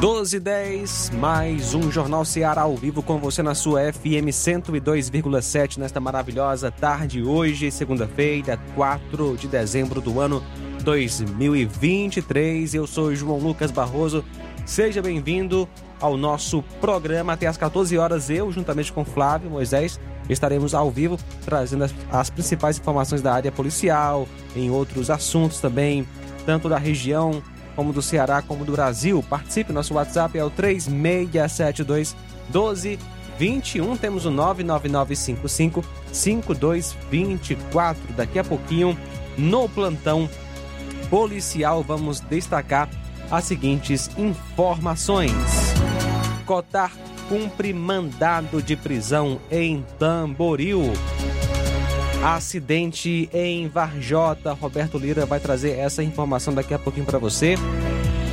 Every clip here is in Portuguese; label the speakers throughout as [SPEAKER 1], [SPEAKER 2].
[SPEAKER 1] 12 10, mais um Jornal Ceará ao vivo com você na sua FM 102,7 nesta maravilhosa tarde hoje, segunda-feira, 4 de dezembro do ano 2023. Eu sou João Lucas Barroso. Seja bem-vindo ao nosso programa até às 14 horas. Eu, juntamente com Flávio Moisés, estaremos ao vivo trazendo as, as principais informações da área policial, em outros assuntos também, tanto da região como do Ceará, como do Brasil. Participe, nosso WhatsApp é o 3672 1221. Temos o 99955 5224. Daqui a pouquinho, no plantão policial, vamos destacar as seguintes informações. Cotar cumpre mandado de prisão em Tamboril. Acidente em Varjota. Roberto Lira vai trazer essa informação daqui a pouquinho para você.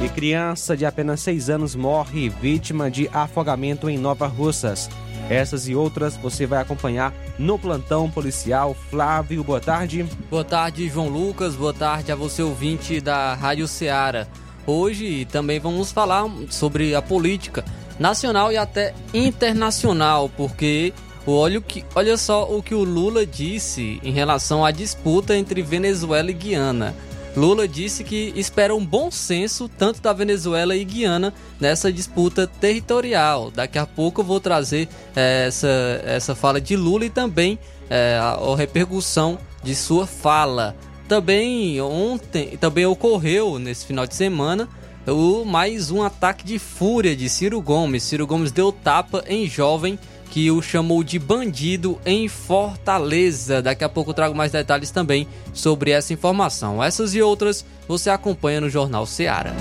[SPEAKER 1] E criança de apenas 6 anos morre vítima de afogamento em Nova Russas. Essas e outras você vai acompanhar no plantão policial. Flávio, boa tarde.
[SPEAKER 2] Boa tarde, João Lucas. Boa tarde a você, ouvinte da Rádio Ceará. Hoje também vamos falar sobre a política nacional e até internacional, porque Olha, que, olha só o que o Lula disse em relação à disputa entre Venezuela e Guiana. Lula disse que espera um bom senso tanto da Venezuela e Guiana nessa disputa territorial. Daqui a pouco eu vou trazer é, essa, essa fala de Lula e também é, a, a repercussão de sua fala. Também ontem, também ocorreu nesse final de semana o mais um ataque de fúria de Ciro Gomes. Ciro Gomes deu tapa em jovem que o chamou de bandido em Fortaleza. Daqui a pouco eu trago mais detalhes também sobre essa informação. Essas e outras você acompanha no Jornal Seara.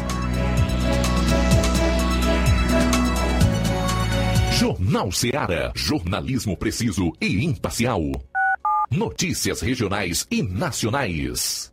[SPEAKER 3] Jornal Seara. Jornalismo preciso e imparcial. Notícias regionais e nacionais.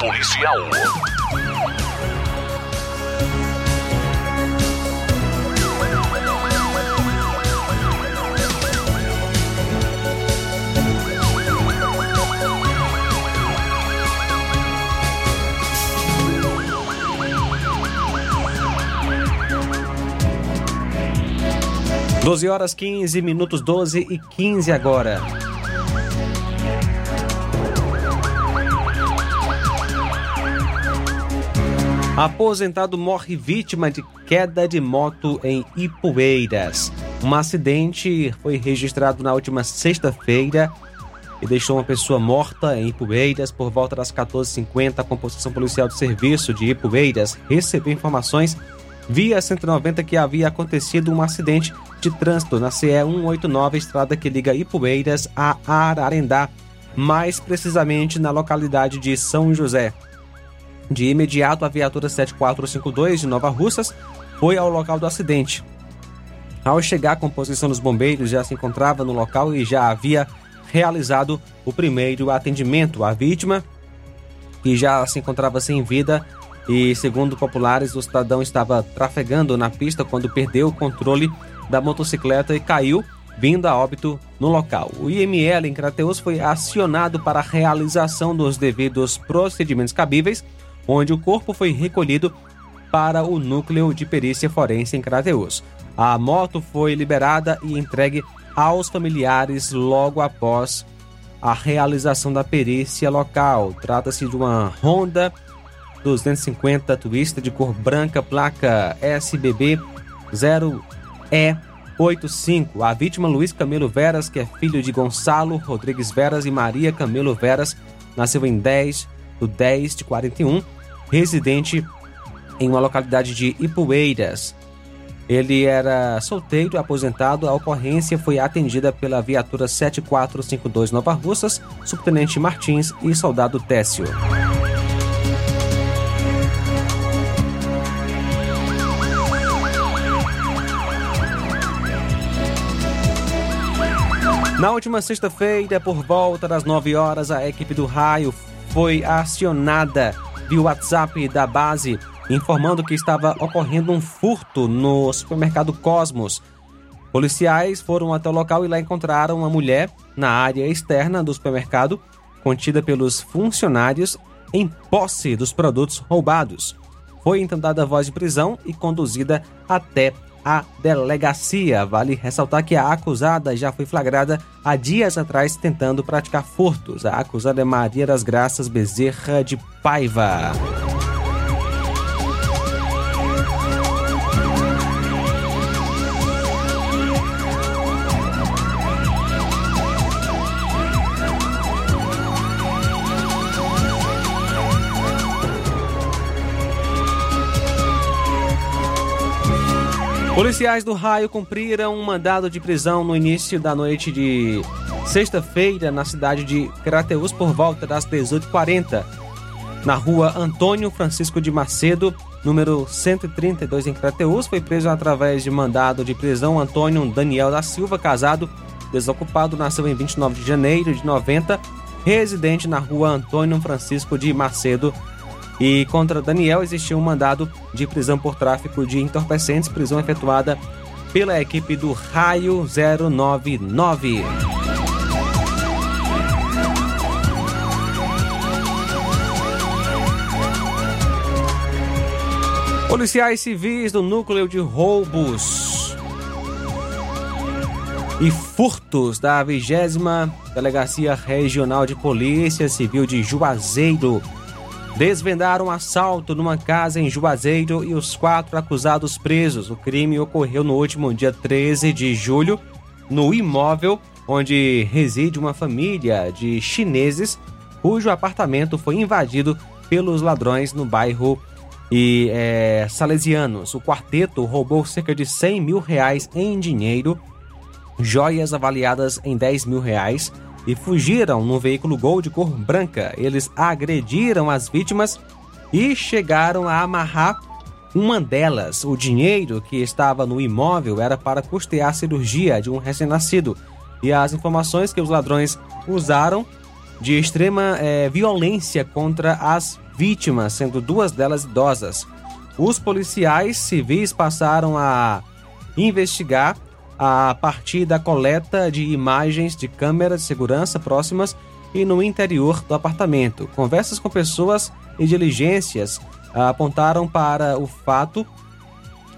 [SPEAKER 3] policial.
[SPEAKER 1] Doze horas quinze minutos, doze e quinze agora. Aposentado morre vítima de queda de moto em Ipueiras. Um acidente foi registrado na última sexta-feira e deixou uma pessoa morta em Ipueiras por volta das 14h50. A composição policial do serviço de Ipueiras recebeu informações via 190 que havia acontecido um acidente de trânsito na CE 189, estrada que liga Ipueiras a Ararendá, mais precisamente na localidade de São José. De imediato, a viatura 7452 de Nova Russas foi ao local do acidente. Ao chegar, a composição dos bombeiros já se encontrava no local e já havia realizado o primeiro atendimento à vítima, que já se encontrava sem vida e, segundo populares, o cidadão estava trafegando na pista quando perdeu o controle da motocicleta e caiu, vindo a óbito no local. O IML em Crateus foi acionado para a realização dos devidos procedimentos cabíveis, onde o corpo foi recolhido para o núcleo de perícia forense em Crateus. A moto foi liberada e entregue aos familiares logo após a realização da perícia local. Trata-se de uma Honda 250 Twister de cor branca, placa SBB 0E85. A vítima Luiz Camelo Veras, que é filho de Gonçalo Rodrigues Veras e Maria Camelo Veras, nasceu em 10 do 10 de 41, residente em uma localidade de Ipueiras. Ele era solteiro aposentado. A ocorrência foi atendida pela viatura 7452 Nova Russas, subtenente Martins e soldado Técio. Na última sexta-feira, por volta das 9 horas, a equipe do raio foi acionada via WhatsApp da base, informando que estava ocorrendo um furto no supermercado Cosmos. Policiais foram até o local e lá encontraram uma mulher na área externa do supermercado, contida pelos funcionários em posse dos produtos roubados. Foi então dada voz de prisão e conduzida até a delegacia. Vale ressaltar que a acusada já foi flagrada há dias atrás tentando praticar furtos. A acusada é Maria das Graças Bezerra de Paiva. Policiais do Raio cumpriram um mandado de prisão no início da noite de sexta-feira na cidade de Crateus por volta das 18h40. Na rua Antônio Francisco de Macedo, número 132 em Crateus, foi preso através de mandado de prisão Antônio Daniel da Silva, casado, desocupado, nasceu em 29 de janeiro de 90, residente na rua Antônio Francisco de Macedo, e contra Daniel existiu um mandado de prisão por tráfico de entorpecentes, prisão efetuada pela equipe do Raio 099. Policiais civis do núcleo de roubos e furtos da 20 Delegacia Regional de Polícia Civil de Juazeiro desvendaram um assalto numa casa em Juazeiro e os quatro acusados presos. O crime ocorreu no último dia 13 de julho, no imóvel onde reside uma família de chineses cujo apartamento foi invadido pelos ladrões no bairro e é, Salesianos. O quarteto roubou cerca de 100 mil reais em dinheiro, joias avaliadas em 10 mil reais e fugiram num veículo Gol de cor branca. Eles agrediram as vítimas e chegaram a amarrar uma delas. O dinheiro que estava no imóvel era para custear a cirurgia de um recém-nascido. E as informações que os ladrões usaram de extrema é, violência contra as vítimas, sendo duas delas idosas. Os policiais civis passaram a investigar a partir da coleta de imagens de câmeras de segurança próximas e no interior do apartamento. Conversas com pessoas e diligências apontaram para o fato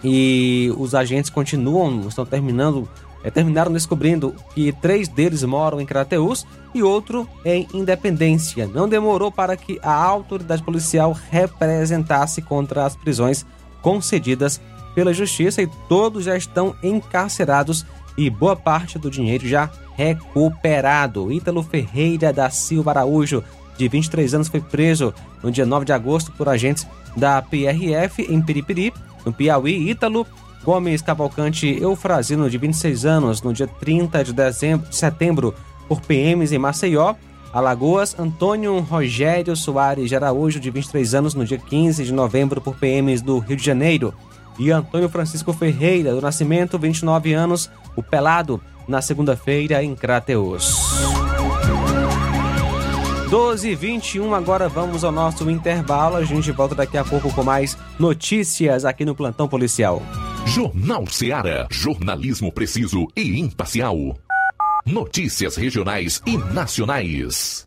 [SPEAKER 1] e os agentes continuam, estão terminando, é, terminaram descobrindo que três deles moram em Crateus e outro em Independência. Não demorou para que a autoridade policial representasse contra as prisões concedidas pela justiça e todos já estão encarcerados e boa parte do dinheiro já recuperado. Ítalo Ferreira da Silva Araújo, de 23 anos, foi preso no dia 9 de agosto por agentes da PRF em Piripiri, no Piauí. Ítalo Gomes Cavalcante Eufrazino, de 26 anos, no dia 30 de, dezembro, de setembro, por PMs em Maceió. Alagoas, Antônio Rogério Soares de Araújo, de 23 anos, no dia 15 de novembro, por PMs do Rio de Janeiro. E Antônio Francisco Ferreira, do Nascimento, 29 anos, o Pelado, na segunda-feira, em Crateus. 12 e 21 agora vamos ao nosso intervalo. A gente volta daqui a pouco com mais notícias aqui no Plantão Policial.
[SPEAKER 3] Jornal Seara. Jornalismo preciso e imparcial. Notícias regionais e nacionais.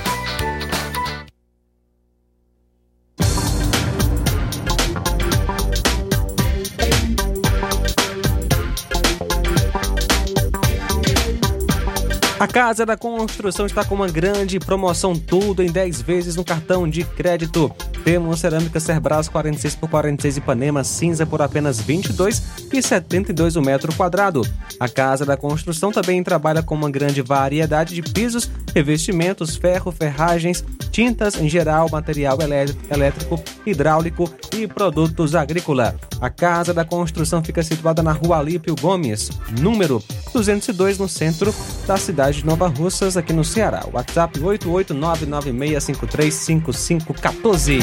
[SPEAKER 1] A Casa da Construção está com uma grande promoção, tudo em 10 vezes no cartão de crédito. Temos cerâmica Cerbras 46 por 46 Ipanema cinza por apenas 22 e 72 o metro quadrado. A Casa da Construção também trabalha com uma grande variedade de pisos revestimentos, ferro, ferragens, tintas em geral, material elétrico, hidráulico e produtos agrícola. A Casa da Construção fica situada na rua Alípio Gomes, número 202, no centro da cidade de Nova Russas, aqui no Ceará. WhatsApp 88996535514.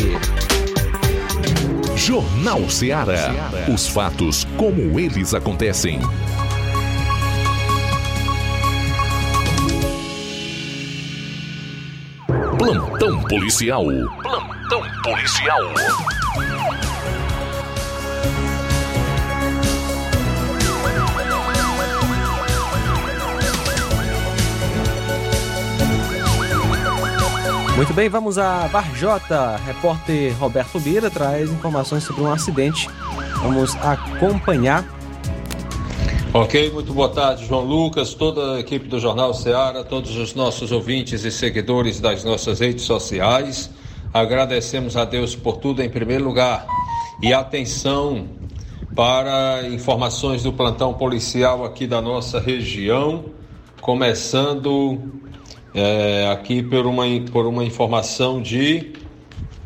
[SPEAKER 3] Jornal Ceará. Os fatos como eles acontecem. Plantão policial. Plantão policial.
[SPEAKER 1] Muito bem, vamos a Varjota. Repórter Roberto Bira traz informações sobre um acidente. Vamos acompanhar.
[SPEAKER 4] Ok, muito boa tarde, João Lucas, toda a equipe do Jornal Ceará, todos os nossos ouvintes e seguidores das nossas redes sociais. Agradecemos a Deus por tudo em primeiro lugar. E atenção para informações do plantão policial aqui da nossa região, começando é, aqui por uma, por uma informação de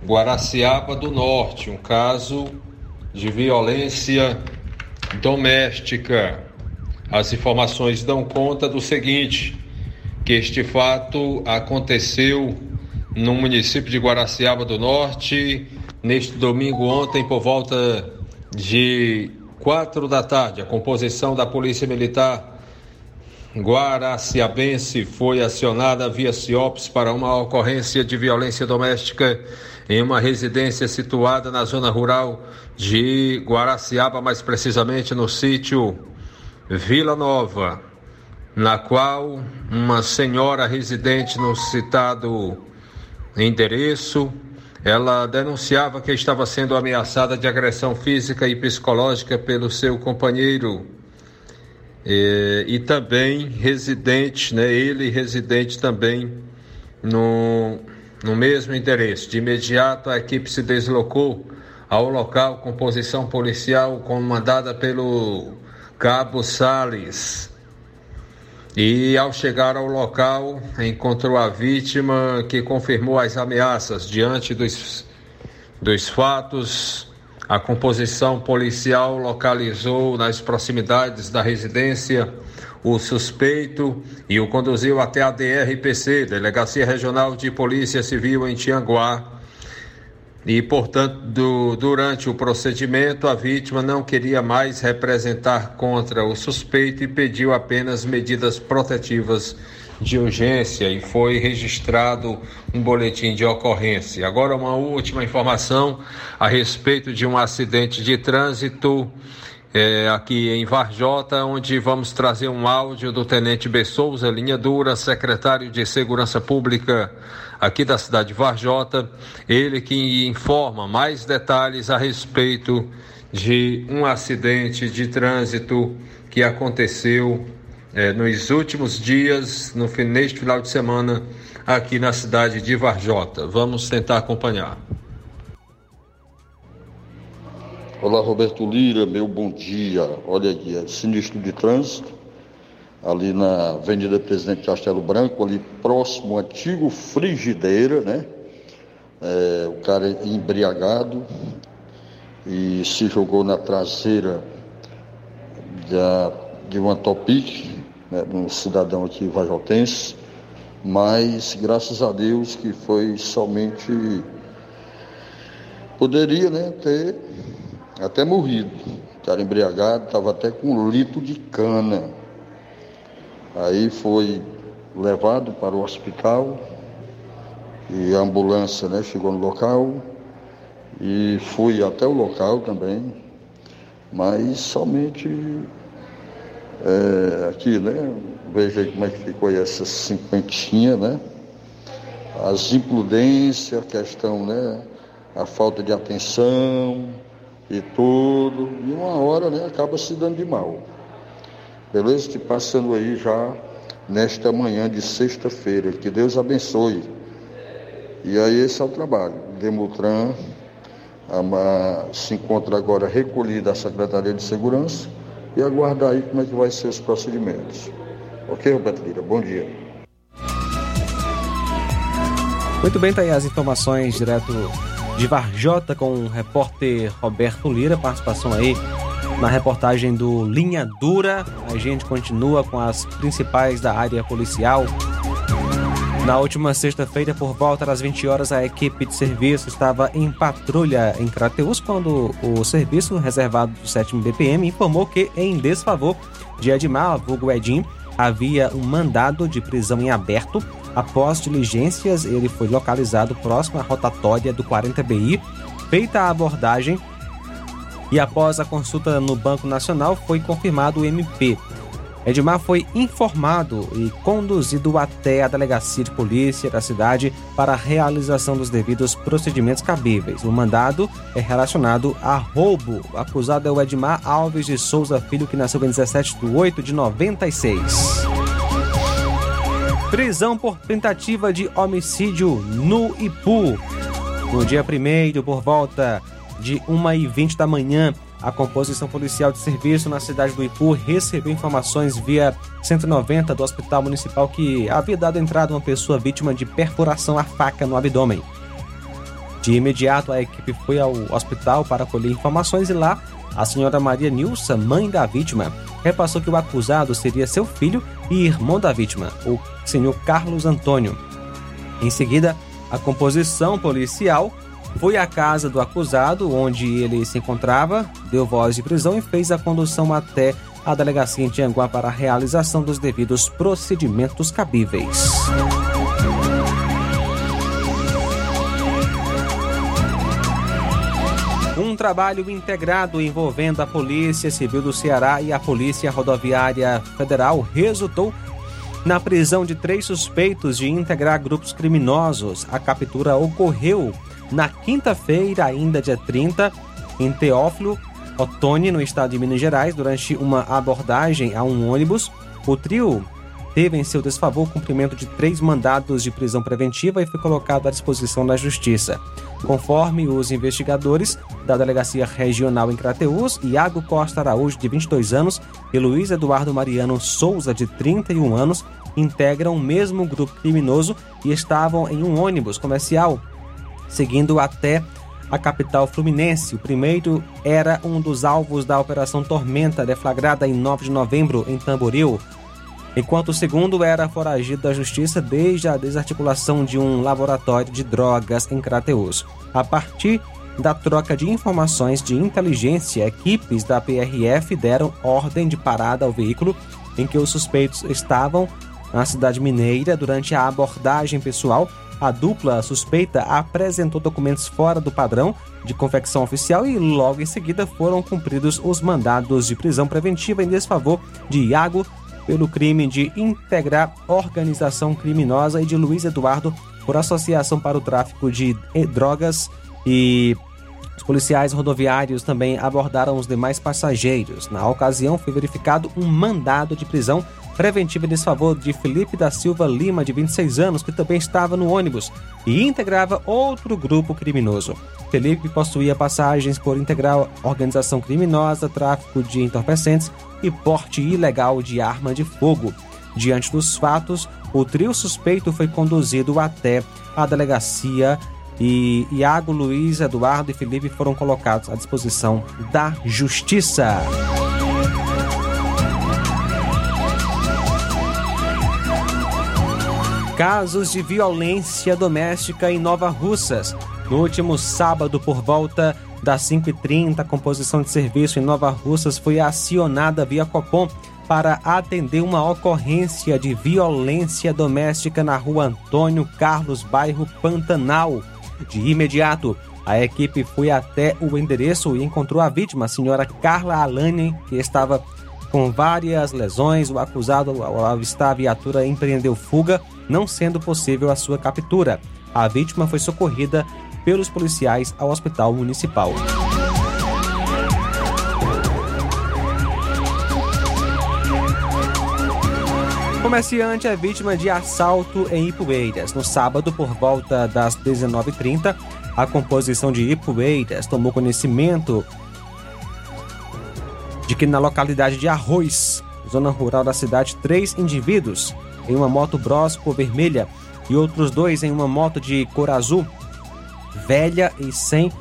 [SPEAKER 4] Guaraciaba do Norte, um caso de violência doméstica. As informações dão conta do seguinte: que este fato aconteceu no município de Guaraciaba do Norte neste domingo ontem por volta de quatro da tarde. A composição da Polícia Militar Guaraciabense foi acionada via CIOPS para uma ocorrência de violência doméstica em uma residência situada na zona rural de Guaraciaba, mais precisamente no sítio Vila Nova, na qual uma senhora residente no citado endereço, ela denunciava que estava sendo ameaçada de agressão física e psicológica pelo seu companheiro e, e também residente, né, ele residente também no, no mesmo endereço. De imediato, a equipe se deslocou ao local com posição policial comandada pelo Cabo Sales. E ao chegar ao local, encontrou a vítima que confirmou as ameaças diante dos, dos fatos a composição policial localizou nas proximidades da residência o suspeito e o conduziu até a DRPC, Delegacia Regional de Polícia Civil em Tianguá. E, portanto, do, durante o procedimento, a vítima não queria mais representar contra o suspeito e pediu apenas medidas protetivas de urgência e foi registrado um boletim de ocorrência. Agora, uma última informação a respeito de um acidente de trânsito. É, aqui em Varjota, onde vamos trazer um áudio do Tenente B. Souza, linha dura, secretário de Segurança Pública aqui da cidade de Varjota, ele que informa mais detalhes a respeito de um acidente de trânsito que aconteceu é, nos últimos dias, no, neste final de semana, aqui na cidade de Varjota. Vamos tentar acompanhar.
[SPEAKER 5] Olá, Roberto Lira, meu bom dia. Olha aqui, é sinistro de trânsito, ali na Avenida Presidente Castelo Branco, ali próximo ao antigo Frigideira, né? É, o cara embriagado e se jogou na traseira da, de uma Topic, né, um cidadão aqui vajotense, mas graças a Deus que foi somente poderia né, ter até morrido. Estava embriagado, estava até com um litro de cana. Aí foi levado para o hospital e a ambulância né, chegou no local e fui até o local também, mas somente é, aqui, né? Veja como é que ficou aí essa cinquentinha, né? As imprudências, a questão, né? A falta de atenção e tudo. E uma hora, né? Acaba se dando de mal. Beleza? Te passando aí já nesta manhã de sexta-feira. Que Deus abençoe. E aí esse é o trabalho. Demutran a, se encontra agora recolhida a Secretaria de Segurança e aguardar aí como é que vai ser os procedimentos. Ok, Roberto Lira? Bom dia.
[SPEAKER 1] Muito bem, tá aí as informações direto de Varjota com o repórter Roberto Lira, participação aí na reportagem do Linha Dura. A gente continua com as principais da área policial. Na última sexta-feira, por volta das 20 horas, a equipe de serviço estava em patrulha em Crateus quando o serviço reservado do 7 BPM informou que, em desfavor de Edmar, vulgo Edim, havia um mandado de prisão em aberto. Após diligências, ele foi localizado próximo à rotatória do 40BI. Feita a abordagem e após a consulta no Banco Nacional, foi confirmado o MP. Edmar foi informado e conduzido até a delegacia de polícia da cidade para a realização dos devidos procedimentos cabíveis. O mandado é relacionado a roubo. O acusado é o Edmar Alves de Souza Filho, que nasceu em 17 de 8 de 96. Prisão por tentativa de homicídio no Ipu. No dia 1 por volta de 1h20 da manhã, a composição policial de serviço na cidade do Ipu recebeu informações via 190 do Hospital Municipal que havia dado entrada uma pessoa vítima de perfuração à faca no abdômen. De imediato, a equipe foi ao hospital para colher informações e lá, a senhora Maria Nilsa, mãe da vítima, repassou que o acusado seria seu filho e irmão da vítima, o senhor Carlos Antônio. Em seguida, a composição policial foi à casa do acusado, onde ele se encontrava, deu voz de prisão e fez a condução até a delegacia em Tianguá para a realização dos devidos procedimentos cabíveis. Um trabalho integrado envolvendo a Polícia Civil do Ceará e a Polícia Rodoviária Federal resultou na prisão de três suspeitos de integrar grupos criminosos. A captura ocorreu na quinta-feira, ainda dia 30, em Teófilo, Otoni, no estado de Minas Gerais, durante uma abordagem a um ônibus, o trio teve em seu desfavor cumprimento de três mandados de prisão preventiva e foi colocado à disposição da Justiça. Conforme os investigadores da Delegacia Regional em Crateús, Iago Costa Araújo, de 22 anos, e Luiz Eduardo Mariano Souza, de 31 anos, integram o mesmo grupo criminoso e estavam em um ônibus comercial seguindo até a capital fluminense. O primeiro era um dos alvos da Operação Tormenta, deflagrada em 9 de novembro em Tamboril, enquanto o segundo era foragido da justiça desde a desarticulação de um laboratório de drogas em Crateus. A partir da troca de informações de inteligência, equipes da PRF deram ordem de parada ao veículo em que os suspeitos estavam na cidade mineira durante a abordagem pessoal a dupla suspeita apresentou documentos fora do padrão de confecção oficial e logo em seguida foram cumpridos os mandados de prisão preventiva em desfavor de Iago pelo crime de integrar organização criminosa e de Luiz Eduardo por associação para o tráfico de drogas e os policiais rodoviários também abordaram os demais passageiros. Na ocasião, foi verificado um mandado de prisão preventiva em desfavor de Felipe da Silva Lima, de 26 anos, que também estava no ônibus e integrava outro grupo criminoso. Felipe possuía passagens por integrar organização criminosa, tráfico de entorpecentes e porte ilegal de arma de fogo. Diante dos fatos, o trio suspeito foi conduzido até a delegacia e Iago, Luiz, Eduardo e Felipe foram colocados à disposição da Justiça. Casos de violência doméstica em Nova Russas. No último sábado, por volta das 5h30, a composição de serviço em Nova Russas foi acionada via Copom para atender uma ocorrência de violência doméstica na rua Antônio Carlos, bairro Pantanal. De imediato, a equipe foi até o endereço e encontrou a vítima, a senhora Carla Alane, que estava com várias lesões. O acusado, ao avistar a viatura, empreendeu fuga não sendo possível a sua captura. A vítima foi socorrida pelos policiais ao hospital municipal. Comerciante é vítima de assalto em Ipueiras. No sábado, por volta das 19h30, a composição de Ipueiras tomou conhecimento de que na localidade de Arroz, zona rural da cidade, três indivíduos em uma moto Bros vermelha e outros dois em uma moto de cor azul, velha e sem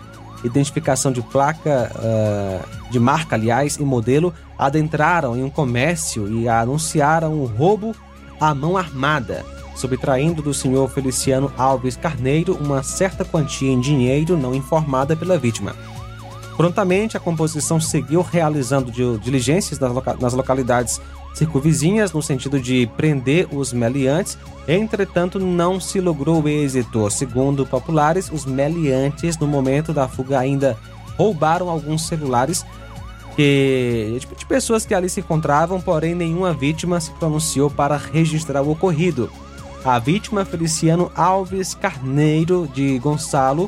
[SPEAKER 1] identificação de placa, uh, de marca, aliás, e modelo, adentraram em um comércio e anunciaram um roubo à mão armada, subtraindo do senhor Feliciano Alves Carneiro uma certa quantia em dinheiro não informada pela vítima. Prontamente, a composição seguiu realizando diligências nas localidades circunvizinhas no sentido de prender os meliantes, entretanto não se logrou êxito. Segundo populares, os meliantes no momento da fuga ainda roubaram alguns celulares que, de pessoas que ali se encontravam, porém nenhuma vítima se pronunciou para registrar o ocorrido. A vítima, Feliciano Alves Carneiro de Gonçalo,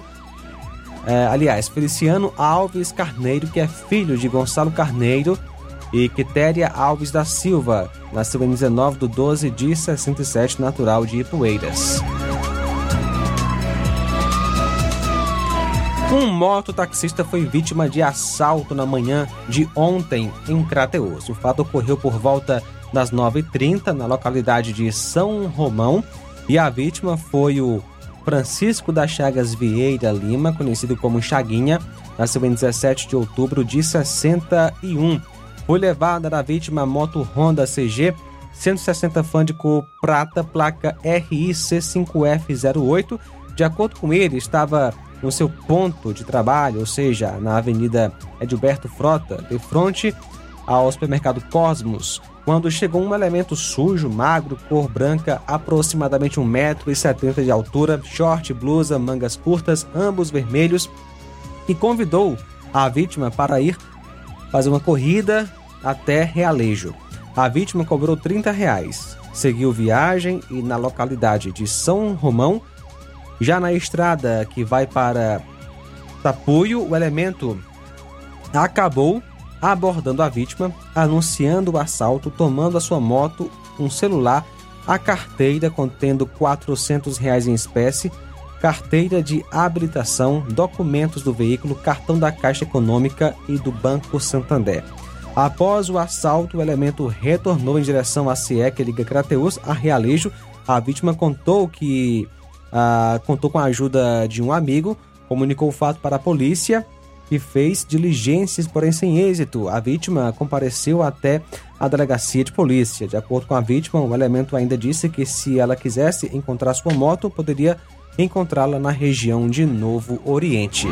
[SPEAKER 1] é, aliás, Feliciano Alves Carneiro, que é filho de Gonçalo Carneiro, e Quitéria Alves da Silva, nasceu em 19 de 12 de 67, natural de Ipueiras. Um mototaxista foi vítima de assalto na manhã de ontem em Crateus. O fato ocorreu por volta das 9h30 na localidade de São Romão e a vítima foi o Francisco da Chagas Vieira Lima, conhecido como Chaguinha, nasceu em 17 de outubro de 61 foi levada da vítima moto Honda CG 160 Fândico Prata, placa RIC5F08. De acordo com ele, estava no seu ponto de trabalho, ou seja, na Avenida Edilberto Frota, de frente ao supermercado Cosmos, quando chegou um elemento sujo, magro, cor branca, aproximadamente 1,70m de altura, short, blusa, mangas curtas, ambos vermelhos, e convidou a vítima para ir fazer uma corrida até Realejo. A vítima cobrou 30 reais. Seguiu viagem e na localidade de São Romão, já na estrada que vai para Tapuio, o elemento acabou abordando a vítima, anunciando o assalto, tomando a sua moto, um celular, a carteira contendo 400 reais em espécie, carteira de habilitação, documentos do veículo, cartão da Caixa Econômica e do Banco Santander. Após o assalto, o elemento retornou em direção à que liga Crateus a Realejo. A vítima contou que ah, contou com a ajuda de um amigo, comunicou o fato para a polícia que fez diligências, porém sem êxito. A vítima compareceu até a delegacia de polícia. De acordo com a vítima, o elemento ainda disse que se ela quisesse encontrar sua moto, poderia encontrá-la na região de Novo Oriente.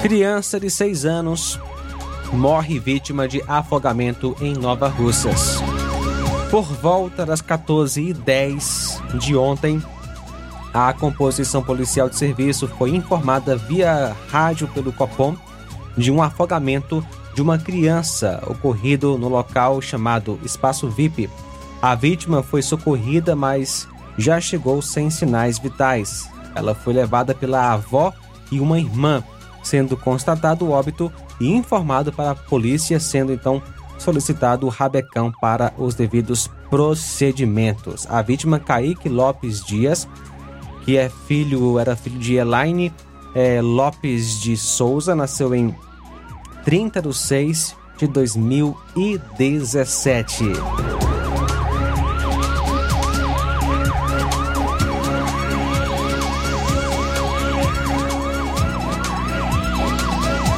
[SPEAKER 1] Criança de 6 anos morre vítima de afogamento em Nova Russas. Por volta das 14h10 de ontem, a composição policial de serviço foi informada via rádio pelo Copom de um afogamento de uma criança ocorrido no local chamado Espaço VIP. A vítima foi socorrida, mas já chegou sem sinais vitais. Ela foi levada pela avó e uma irmã, sendo constatado o óbito e informado para a polícia, sendo então solicitado o rabecão para os devidos procedimentos. A vítima Kaique Lopes Dias, que é filho, era filho de Elaine é, Lopes de Souza, nasceu em 30 de 6 de 2017.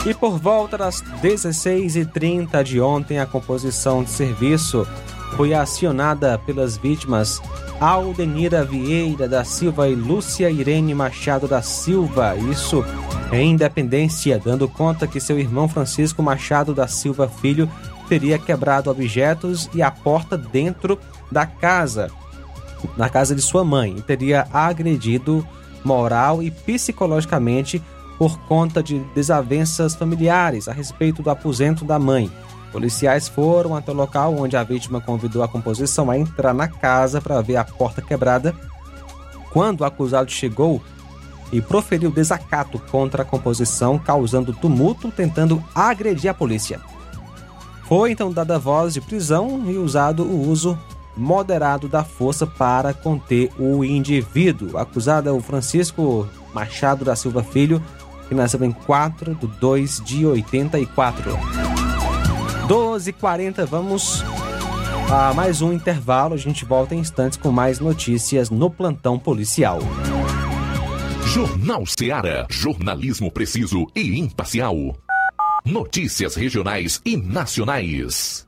[SPEAKER 1] E por volta das 16h30 de ontem, a composição de serviço foi acionada pelas vítimas Aldenira Vieira da Silva e Lúcia Irene Machado da Silva. Isso em Independência, dando conta que seu irmão Francisco Machado da Silva Filho teria quebrado objetos e a porta dentro da casa, na casa de sua mãe, e teria agredido moral e psicologicamente por conta de desavenças familiares a respeito do aposento da mãe. Policiais foram até o local onde a vítima convidou a composição a entrar na casa para ver a porta quebrada. Quando o acusado chegou e proferiu desacato contra a composição, causando tumulto, tentando agredir a polícia. Foi então dada voz de prisão e usado o uso moderado da força para conter o indivíduo. O acusado é o Francisco Machado da Silva Filho, que nasceu em 4 de 2 de 84. 12h40, vamos a mais um intervalo. A gente volta em instantes com mais notícias no plantão policial.
[SPEAKER 3] Jornal Seara. Jornalismo preciso e imparcial. Notícias regionais e nacionais.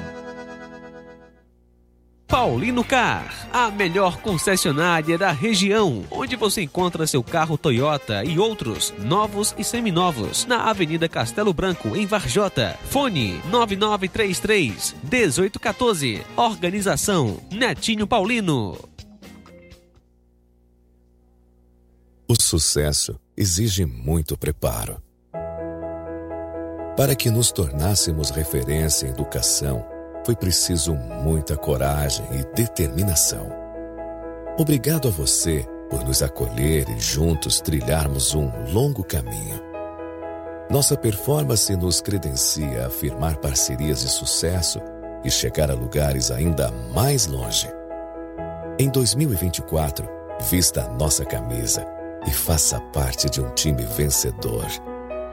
[SPEAKER 6] Paulino Car, a melhor concessionária da região, onde você encontra seu carro Toyota e outros novos e seminovos, na Avenida Castelo Branco, em Varjota. Fone 9933 1814. Organização Netinho Paulino.
[SPEAKER 7] O sucesso exige muito preparo. Para que nos tornássemos referência em educação, foi preciso muita coragem e determinação. Obrigado a você por nos acolher e juntos trilharmos um longo caminho. Nossa performance nos credencia a firmar parcerias de sucesso e chegar a lugares ainda mais longe. Em 2024, vista a nossa camisa e faça parte de um time vencedor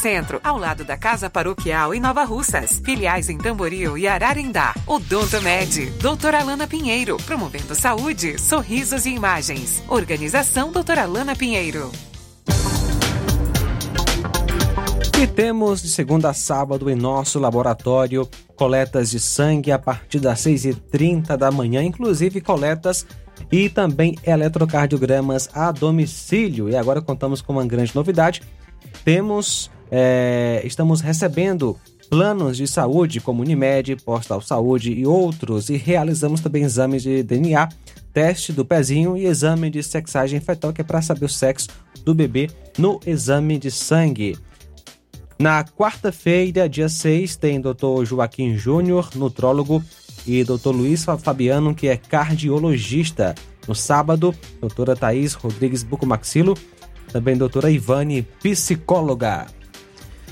[SPEAKER 8] Centro, ao lado da Casa Paroquial em Nova Russas. Filiais em Tamboril e Ararindá. Odonto Med, doutora Alana Pinheiro, promovendo saúde, sorrisos e imagens. Organização doutora Alana Pinheiro.
[SPEAKER 1] E temos de segunda a sábado em nosso laboratório coletas de sangue a partir das 6h30 da manhã, inclusive coletas e também eletrocardiogramas a domicílio. E agora contamos com uma grande novidade temos, é, estamos recebendo planos de saúde como Unimed, Postal Saúde e outros e realizamos também exames de DNA, teste do pezinho e exame de sexagem fetal que é para saber o sexo do bebê no exame de sangue. Na quarta-feira, dia 6, tem Dr. Joaquim Júnior, nutrólogo, e Dr. Luiz Fabiano, que é cardiologista. No sábado, doutora Thaís Rodrigues Bucomaxilo, também doutora Ivane, psicóloga.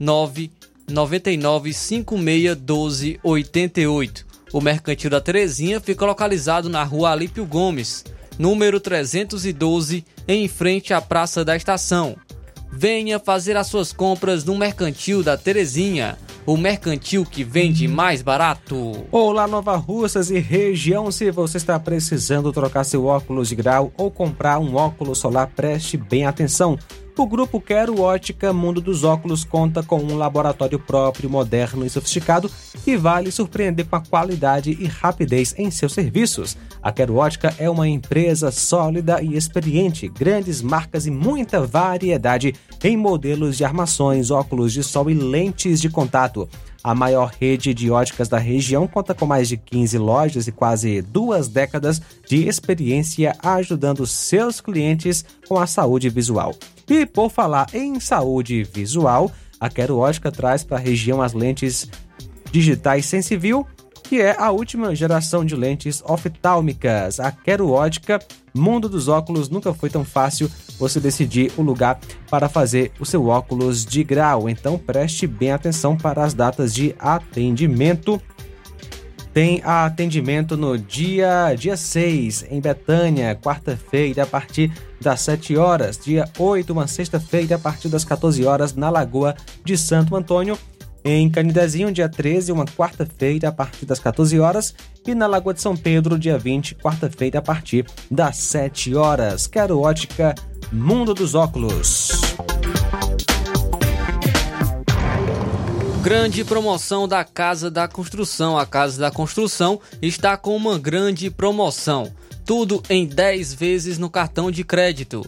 [SPEAKER 2] 88999561288. O Mercantil da Terezinha fica localizado na rua Alípio Gomes, número 312, em frente à Praça da Estação. Venha fazer as suas compras no Mercantil da Terezinha o mercantil que vende mais barato.
[SPEAKER 1] Olá, Nova Russas e região. Se você está precisando trocar seu óculos de grau ou comprar um óculos solar, preste bem atenção. O grupo Quero Ótica Mundo dos Óculos conta com um laboratório próprio, moderno e sofisticado que vale surpreender com a qualidade e rapidez em seus serviços. A Quero Ótica é uma empresa sólida e experiente, grandes marcas e muita variedade em modelos de armações, óculos de sol e lentes de contato. A maior rede de óticas da região conta com mais de 15 lojas e quase duas décadas de experiência ajudando seus clientes com a saúde visual. E por falar em saúde visual, a Quero Ótica traz para a região as lentes digitais Sensiview, que é a última geração de lentes oftálmicas. A Quero Ótica, mundo dos óculos, nunca foi tão fácil você decidir o lugar para fazer o seu óculos de grau. Então preste bem atenção para as datas de atendimento. Tem atendimento no dia, dia 6, em Betânia, quarta-feira, a partir das 7 horas. Dia 8, uma sexta-feira, a partir das 14 horas, na Lagoa de Santo Antônio. Em Canidezinho, dia 13, uma quarta-feira, a partir das 14 horas. E na Lagoa de São Pedro, dia 20, quarta-feira, a partir das 7 horas. Quero ótica Mundo dos Óculos.
[SPEAKER 2] Grande promoção da Casa da Construção. A Casa da Construção está com uma grande promoção. Tudo em 10 vezes no cartão de crédito.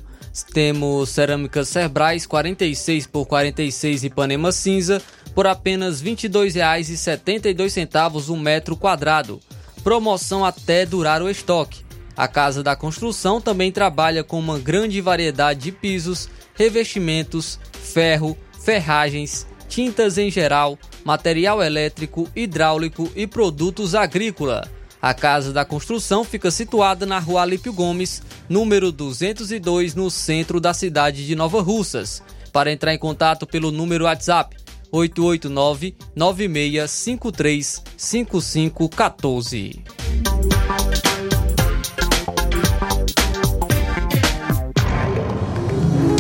[SPEAKER 2] Temos cerâmica Cerbrais 46 por 46 Ipanema cinza por apenas R$ 22,72 o metro quadrado. Promoção até durar o estoque. A Casa da Construção também trabalha com uma grande variedade de pisos, revestimentos, ferro, ferragens, tintas em geral, material elétrico, hidráulico e produtos agrícola. A Casa da Construção fica situada na Rua Alípio Gomes, número 202, no centro da cidade de Nova Russas. Para entrar em contato pelo número WhatsApp 889 9653 5514.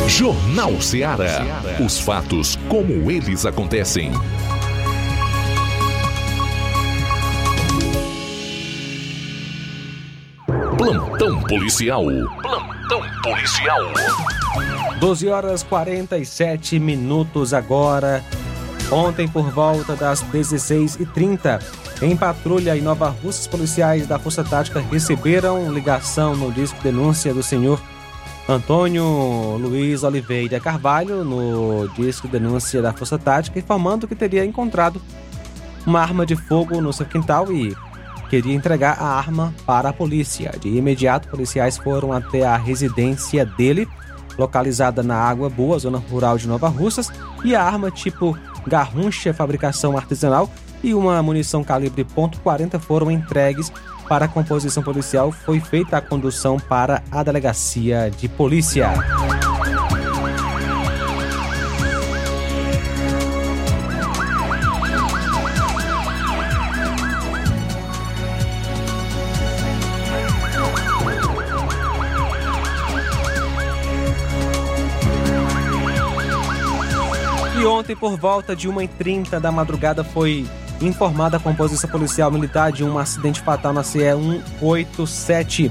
[SPEAKER 3] Jornal Ceará. Os fatos como eles acontecem. Plantão policial. Plantão policial.
[SPEAKER 1] 12 horas 47 minutos agora. Ontem, por volta das 16h30, em patrulha em Nova Russas, policiais da Força Tática receberam ligação no disco denúncia do senhor Antônio Luiz Oliveira Carvalho no disco denúncia da Força Tática, informando que teria encontrado uma arma de fogo no seu quintal e queria entregar a arma para a polícia. De imediato, policiais foram até a residência dele, localizada na Água Boa, zona rural de Nova Russas, e a arma tipo garruncha, fabricação artesanal e uma munição calibre .40 foram entregues para a composição policial. Foi feita a condução para a delegacia de polícia. Ontem, por volta de 1h30 da madrugada, foi informada a composição policial militar de um acidente fatal na CE 187.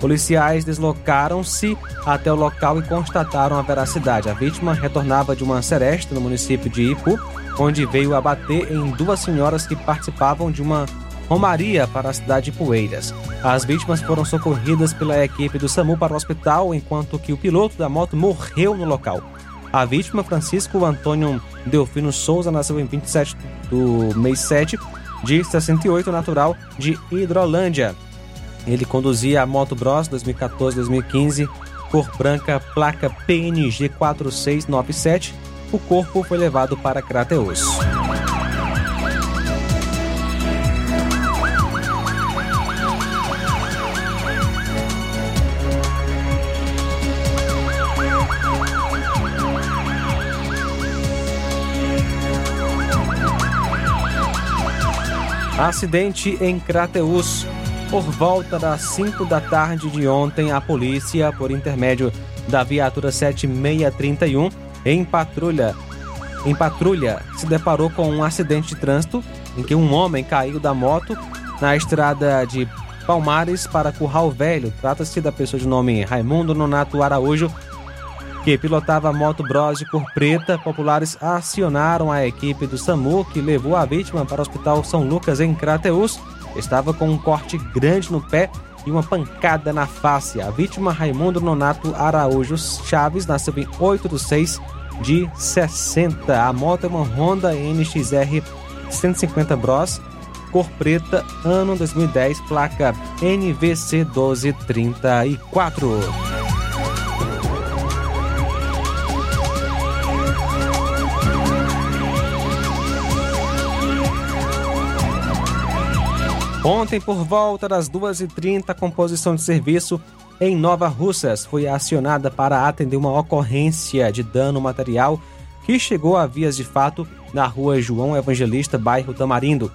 [SPEAKER 1] Policiais deslocaram-se até o local e constataram a veracidade. A vítima retornava de uma seresta no município de Ipu, onde veio abater em duas senhoras que participavam de uma romaria para a cidade de Poeiras. As vítimas foram socorridas pela equipe do SAMU para o hospital, enquanto que o piloto da moto morreu no local. A vítima, Francisco Antônio Delfino Souza, nasceu em 27 do mês 7 de 68, natural de Hidrolândia. Ele conduzia a Moto Bros 2014-2015, cor branca, placa PNG 4697. O corpo foi levado para Crateus. Acidente em Crateus. Por volta das 5 da tarde de ontem, a polícia, por intermédio da viatura 7631, em patrulha, em patrulha, se deparou com um acidente de trânsito em que um homem caiu da moto na estrada de Palmares para Curral Velho. Trata-se da pessoa de nome Raimundo Nonato Araújo, que pilotava a moto Bros de cor preta, populares acionaram a equipe do SAMU que levou a vítima para o Hospital São Lucas em Crateús. Estava com um corte grande no pé e uma pancada na face. A vítima, Raimundo Nonato Araújo Chaves, nasceu em 8 de 6 de 60. A moto é uma Honda NXR 150 Bros, cor preta, ano 2010, placa NVC 1234. Ontem, por volta das 2h30, a composição de serviço em Nova Russas foi acionada para atender uma ocorrência de dano material que chegou a vias de fato na rua João Evangelista, bairro Tamarindo.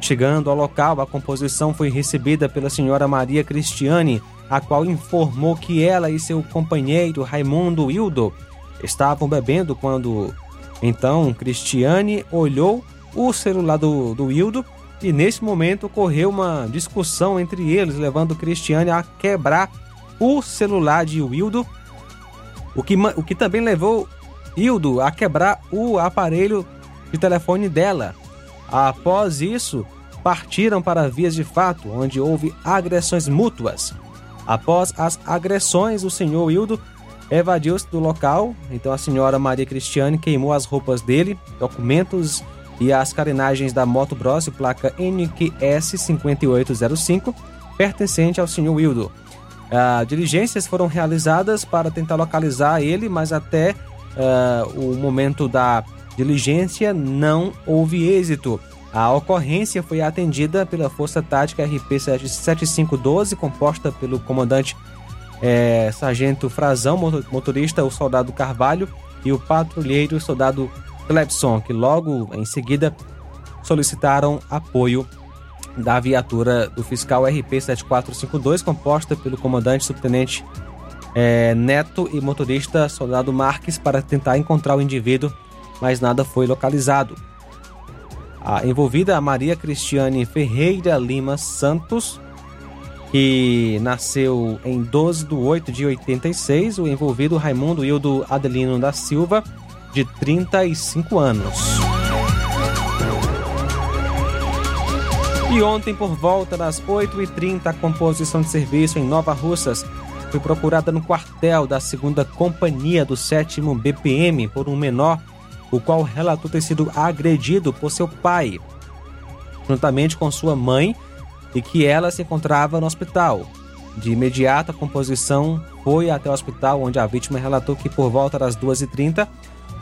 [SPEAKER 1] Chegando ao local, a composição foi recebida pela senhora Maria Cristiane, a qual informou que ela e seu companheiro Raimundo Hildo estavam bebendo quando então Cristiane olhou o celular do, do e nesse momento ocorreu uma discussão entre eles, levando Cristiane a quebrar o celular de Wildo, o que, o que também levou Hildo a quebrar o aparelho de telefone dela. Após isso, partiram para vias de fato, onde houve agressões mútuas. Após as agressões, o senhor Hildo evadiu-se do local, então a senhora Maria Cristiane queimou as roupas dele, documentos e as carenagens da Moto Bros, placa NQS 5805, pertencente ao senhor Wildo. Uh, diligências foram realizadas para tentar localizar ele, mas até uh, o momento da diligência não houve êxito. A ocorrência foi atendida pela Força Tática RP 7512, composta pelo comandante é, Sargento Frazão, motorista, o soldado Carvalho, e o patrulheiro, o soldado Clepson, que logo em seguida solicitaram apoio da viatura do fiscal RP 7452, composta pelo comandante subtenente é, Neto e motorista soldado Marques para tentar encontrar o indivíduo, mas nada foi localizado. A envolvida a Maria Cristiane Ferreira Lima Santos, que nasceu em 12 de 8 de 86, o envolvido Raimundo Hildo Adelino da Silva, de 35 anos. E ontem, por volta das 8h30, a composição de serviço em Nova Russas foi procurada no quartel da segunda companhia do 7 BPM por um menor, o qual relatou ter sido agredido por seu pai, juntamente com sua mãe, e que ela se encontrava no hospital. De imediato, a composição foi até o hospital, onde a vítima relatou que por volta das 2h30,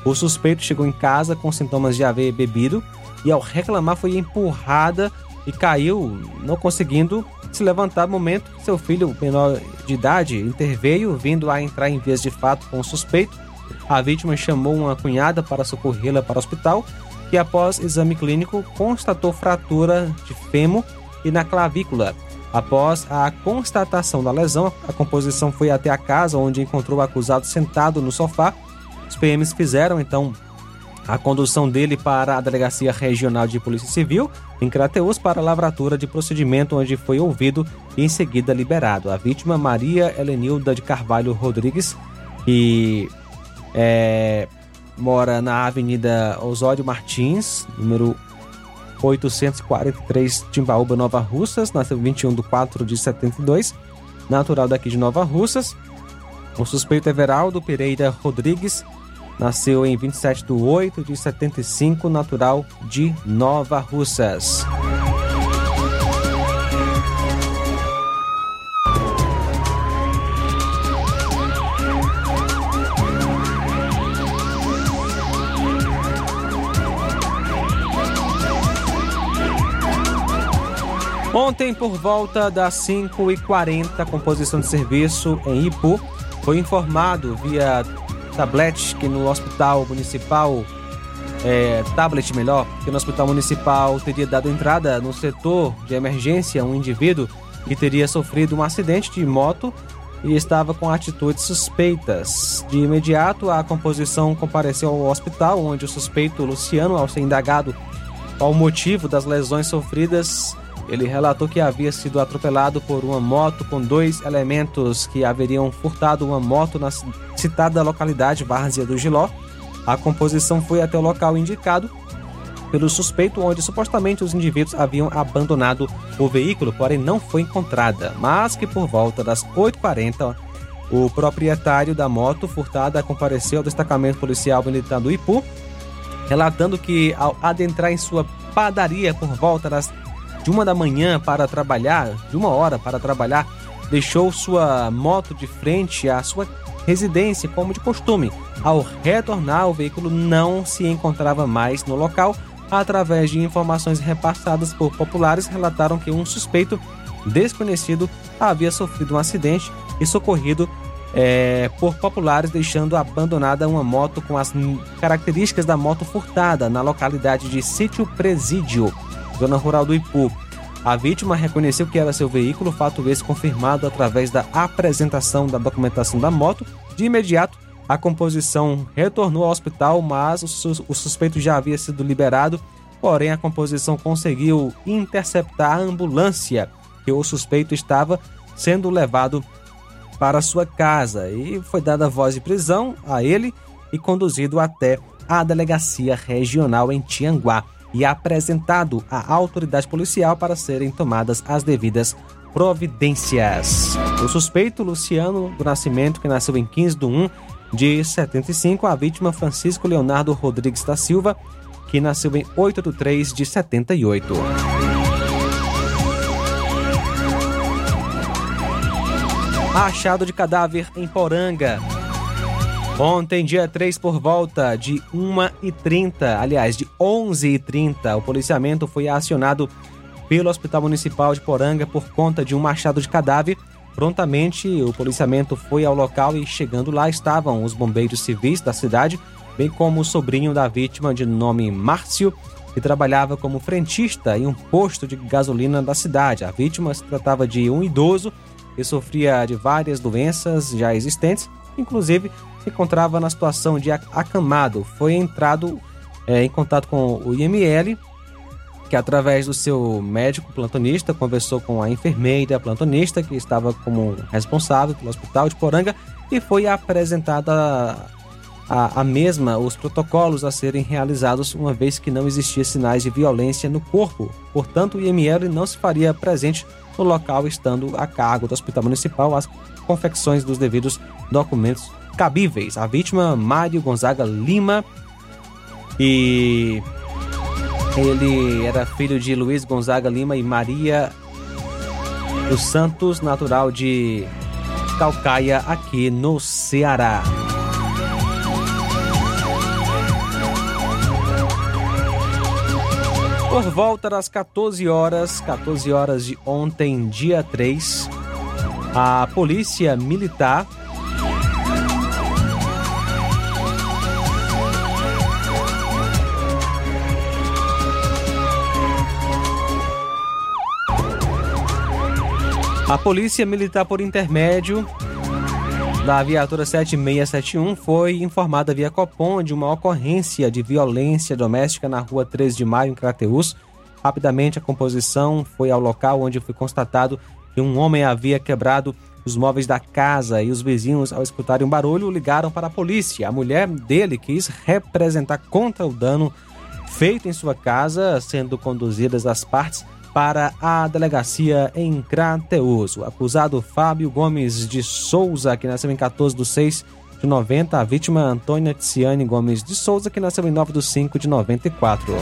[SPEAKER 1] o suspeito chegou em casa com sintomas de haver bebido e, ao reclamar, foi empurrada e caiu, não conseguindo se levantar no momento seu filho menor de idade interveio, vindo a entrar em vias de fato com o suspeito. A vítima chamou uma cunhada para socorrê-la para o hospital, que após exame clínico constatou fratura de fêmur e na clavícula. Após a constatação da lesão, a composição foi até a casa onde encontrou o acusado sentado no sofá. Os PMs fizeram então a condução dele para a Delegacia Regional de Polícia Civil, em Crateus, para a lavratura de procedimento, onde foi ouvido e em seguida liberado. A vítima, Maria Helenilda de Carvalho Rodrigues, que é, mora na Avenida Osório Martins, número 843, Timbaúba, Nova Russas, nasceu 21 de 4 de 72, natural daqui de Nova Russas. O suspeito é Veraldo Pereira Rodrigues, Nasceu em 27 de 8 de 75, natural de Nova Russas. Ontem, por volta das 5h40, composição de serviço em Ipu foi informado via tablet que no hospital municipal, é, tablet melhor, que no hospital municipal teria dado entrada no setor de emergência um indivíduo que teria sofrido um acidente de moto e estava com atitudes suspeitas. De imediato, a composição compareceu ao hospital, onde o suspeito Luciano, ao ser indagado ao motivo das lesões sofridas, ele relatou que havia sido atropelado por uma moto com dois elementos que haveriam furtado uma moto na citada localidade Várzea do Giló. A composição foi até o local indicado pelo suspeito, onde supostamente os indivíduos haviam abandonado o veículo, porém não foi encontrada, mas que por volta das 8h40 o proprietário da moto furtada compareceu ao destacamento policial militar do Ipu, relatando que ao adentrar em sua padaria por volta das de uma da manhã para trabalhar, de uma hora para trabalhar, deixou sua moto de frente à sua residência, como de costume. Ao retornar, o veículo não se encontrava mais no local. Através de informações repassadas por populares, relataram que um suspeito desconhecido havia sofrido um acidente e socorrido é, por populares, deixando abandonada uma moto com as características da moto furtada na localidade de Sítio Presídio, zona rural do Ipu. A vítima reconheceu que era seu veículo, fato esse confirmado através da apresentação da documentação da moto. De imediato, a composição retornou ao hospital, mas o suspeito já havia sido liberado. Porém, a composição conseguiu interceptar a ambulância que o suspeito estava sendo levado para sua casa e foi dada voz de prisão a ele e conduzido até a delegacia regional em Tianguá e apresentado à autoridade policial para serem tomadas as devidas providências. O suspeito Luciano do Nascimento, que nasceu em 15 de 1 de 75, a vítima Francisco Leonardo Rodrigues da Silva, que nasceu em 8 de 3 de 78. Achado de cadáver em Poranga. Ontem, dia 3, por volta de 1h30, aliás, de 11h30, o policiamento foi acionado pelo Hospital Municipal de Poranga por conta de um machado de cadáver. Prontamente, o policiamento foi ao local e, chegando lá, estavam os bombeiros civis da cidade, bem como o sobrinho da vítima, de nome Márcio, que trabalhava como frentista em um posto de gasolina da cidade. A vítima se tratava de um idoso que sofria de várias doenças já existentes, inclusive se encontrava na situação de acamado. Foi entrado é, em contato com o IML, que através do seu médico plantonista conversou com a enfermeira plantonista que estava como responsável pelo hospital de Poranga e foi apresentada a, a mesma os protocolos a serem realizados uma vez que não existia sinais de violência no corpo. Portanto, o IML não se faria presente no local, estando a cargo do Hospital Municipal as confecções dos devidos documentos cabíveis. A vítima, Mário Gonzaga Lima, e ele era filho de Luiz Gonzaga Lima e Maria dos Santos, natural de Calcaia, aqui no Ceará. Por volta das 14 horas, 14 horas de ontem, dia 3, a Polícia Militar A Polícia Militar, por intermédio da viatura 7671, foi informada via Copom de uma ocorrência de violência doméstica na rua 13 de maio, em Crateús. Rapidamente, a composição foi ao local onde foi constatado que um homem havia quebrado os móveis da casa e os vizinhos, ao escutarem um barulho, ligaram para a polícia. A mulher dele quis representar contra o dano feito em sua casa, sendo conduzidas as partes para a delegacia em Crateus. O acusado Fábio Gomes de Souza, que nasceu em 14 de 6 de 90, a vítima Antônia Tiziane Gomes de Souza, que nasceu em 9 de 5 de 94.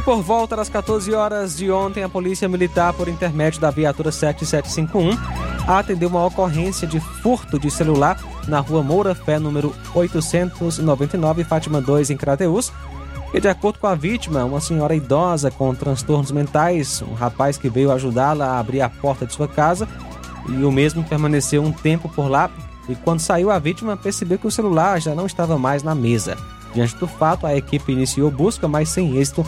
[SPEAKER 1] E por volta das 14 horas de ontem, a Polícia Militar, por intermédio da viatura 7751, atendeu uma ocorrência de furto de celular na rua Moura Fé, número 899, Fátima 2, em Crateús. E de acordo com a vítima, uma senhora idosa com transtornos mentais, um rapaz que veio ajudá-la a abrir a porta de sua casa e o mesmo permaneceu um tempo por lá. E quando saiu, a vítima percebeu que o celular já não estava mais na mesa. Diante do fato, a equipe iniciou busca, mas sem êxito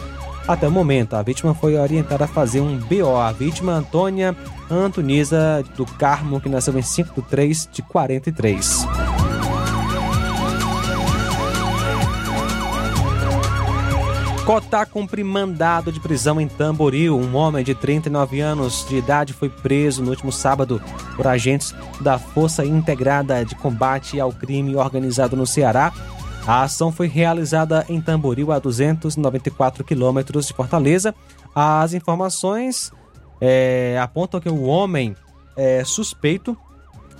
[SPEAKER 1] Até o momento, a vítima foi orientada a fazer um BO. A vítima, Antônia Antoniza do Carmo, que nasceu em 5 de 3 de 43. Cotá cumpre mandado de prisão em Tamboril. Um homem de 39 anos de idade foi preso no último sábado por agentes da Força Integrada de Combate ao Crime Organizado no Ceará. A ação foi realizada em Tamboril, a 294 quilômetros de Fortaleza. As informações é, apontam que o homem é suspeito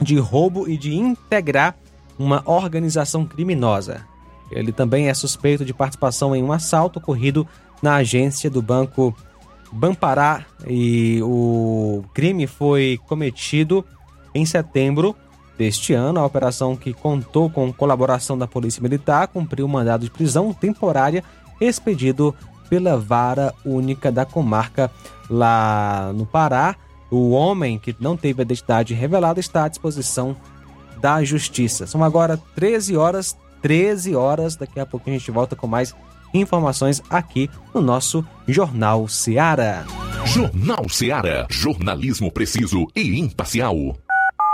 [SPEAKER 1] de roubo e de integrar uma organização criminosa. Ele também é suspeito de participação em um assalto ocorrido na agência do banco Bampará e o crime foi cometido em setembro deste ano. A operação que contou com colaboração da Polícia Militar cumpriu o mandado de prisão temporária expedido pela Vara Única da Comarca lá no Pará. O homem que não teve a identidade revelada está à disposição da Justiça. São agora 13 horas 13 horas. Daqui a pouco a gente volta com mais informações aqui no nosso Jornal Seara.
[SPEAKER 3] Jornal Seara. Jornalismo preciso e imparcial.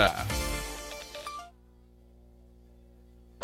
[SPEAKER 9] Yeah.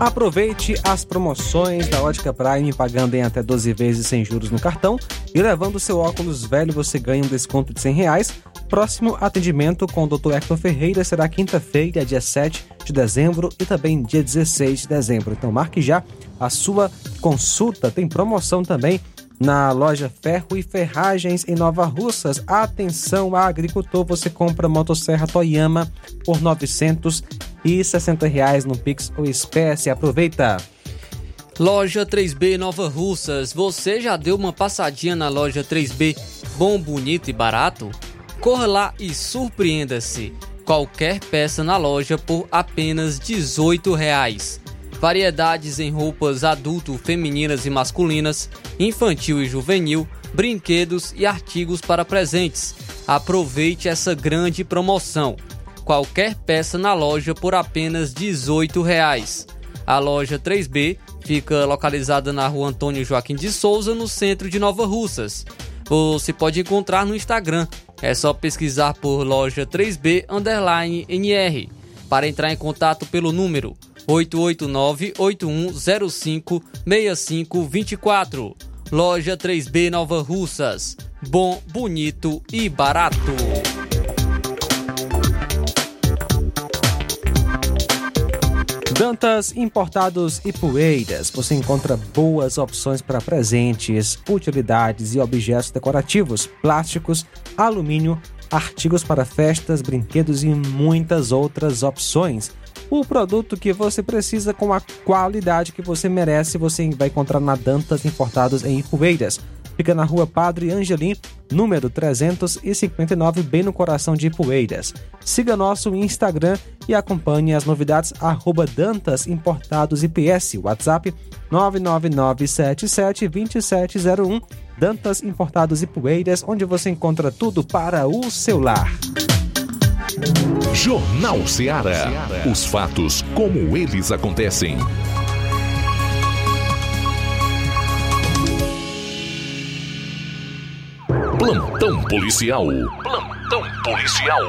[SPEAKER 1] Aproveite as promoções da Ótica Prime pagando em até 12 vezes sem juros no cartão e levando seu óculos velho você ganha um desconto de 100 reais. Próximo atendimento com o Dr. Hector Ferreira será quinta-feira, dia 7 de dezembro e também dia 16 de dezembro. Então marque já a sua consulta. Tem promoção também na loja Ferro e Ferragens em Nova Russas. Atenção, agricultor, você compra motosserra Toyama por R$ 960 reais no Pix ou espécie. Aproveita!
[SPEAKER 2] Loja 3B Nova Russas, você já deu uma passadinha na loja 3B bom, bonito e barato? Corra lá e surpreenda-se. Qualquer peça na loja por apenas 18 reais. Variedades em roupas adulto, femininas e masculinas, infantil e juvenil, brinquedos e artigos para presentes. Aproveite essa grande promoção. Qualquer peça na loja por apenas 18 reais. A loja 3B fica localizada na rua Antônio Joaquim de Souza, no centro de Nova Russas. Você pode encontrar no Instagram, é só pesquisar por loja 3B underline NR. Para entrar em contato pelo número 889-8105-6524. Loja 3B Nova Russas. Bom, bonito e barato.
[SPEAKER 1] Dantas Importados e Poeiras. Você encontra boas opções para presentes, utilidades e objetos decorativos, plásticos, alumínio, artigos para festas, brinquedos e muitas outras opções. O produto que você precisa com a qualidade que você merece, você vai encontrar na Dantas Importados em Ipueiras. Fica na rua Padre Angelim, número 359, bem no coração de Ipueiras. Siga nosso Instagram e acompanhe as novidades arroba Dantas Importados IPS, WhatsApp 999772701, Dantas Importados Ipueiras, onde você encontra tudo para o seu lar.
[SPEAKER 3] Jornal Ceará. Os fatos como eles acontecem. Plantão policial. Plantão policial.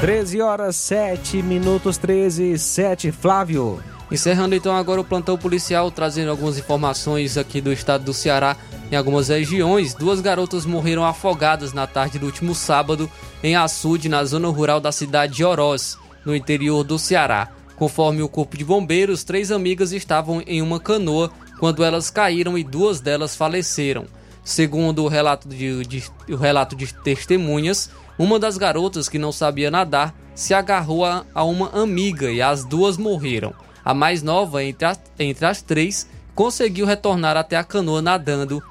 [SPEAKER 1] 13 horas 7 minutos 13 7 Flávio.
[SPEAKER 2] Encerrando então agora o plantão policial, trazendo algumas informações aqui do estado do Ceará. Em algumas regiões, duas garotas morreram afogadas na tarde do último sábado em Açude, na zona rural da cidade de Oroz, no interior do Ceará. Conforme o Corpo de Bombeiros, três amigas estavam em uma canoa quando elas caíram e duas delas faleceram. Segundo o relato de, de, o relato de testemunhas, uma das garotas que não sabia nadar se agarrou a, a uma amiga e as duas morreram. A mais nova entre, a, entre as três conseguiu retornar até a canoa nadando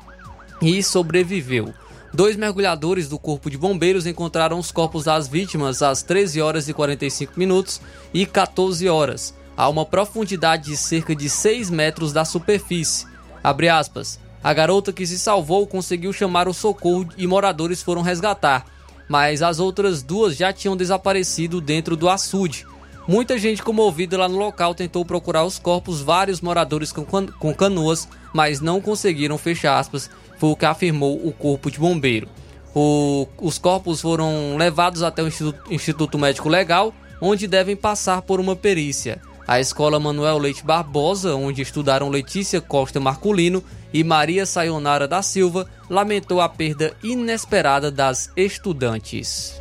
[SPEAKER 2] e sobreviveu. Dois mergulhadores do Corpo de Bombeiros encontraram os corpos das vítimas às 13 horas e 45 minutos e 14 horas, a uma profundidade de cerca de 6 metros da superfície. Abre aspas. A garota que se salvou conseguiu chamar o socorro e moradores foram resgatar, mas as outras duas já tinham desaparecido dentro do açude. Muita gente comovida lá no local tentou procurar os corpos, vários moradores com, canoas, mas não conseguiram, fechar aspas, foi o que afirmou o corpo de bombeiro. O, os corpos foram levados até o Instituto, Instituto Médico Legal, onde devem passar por uma perícia. A escola Manuel Leite Barbosa, onde estudaram Letícia Costa Marculino e Maria Sayonara da Silva, lamentou a perda inesperada das estudantes.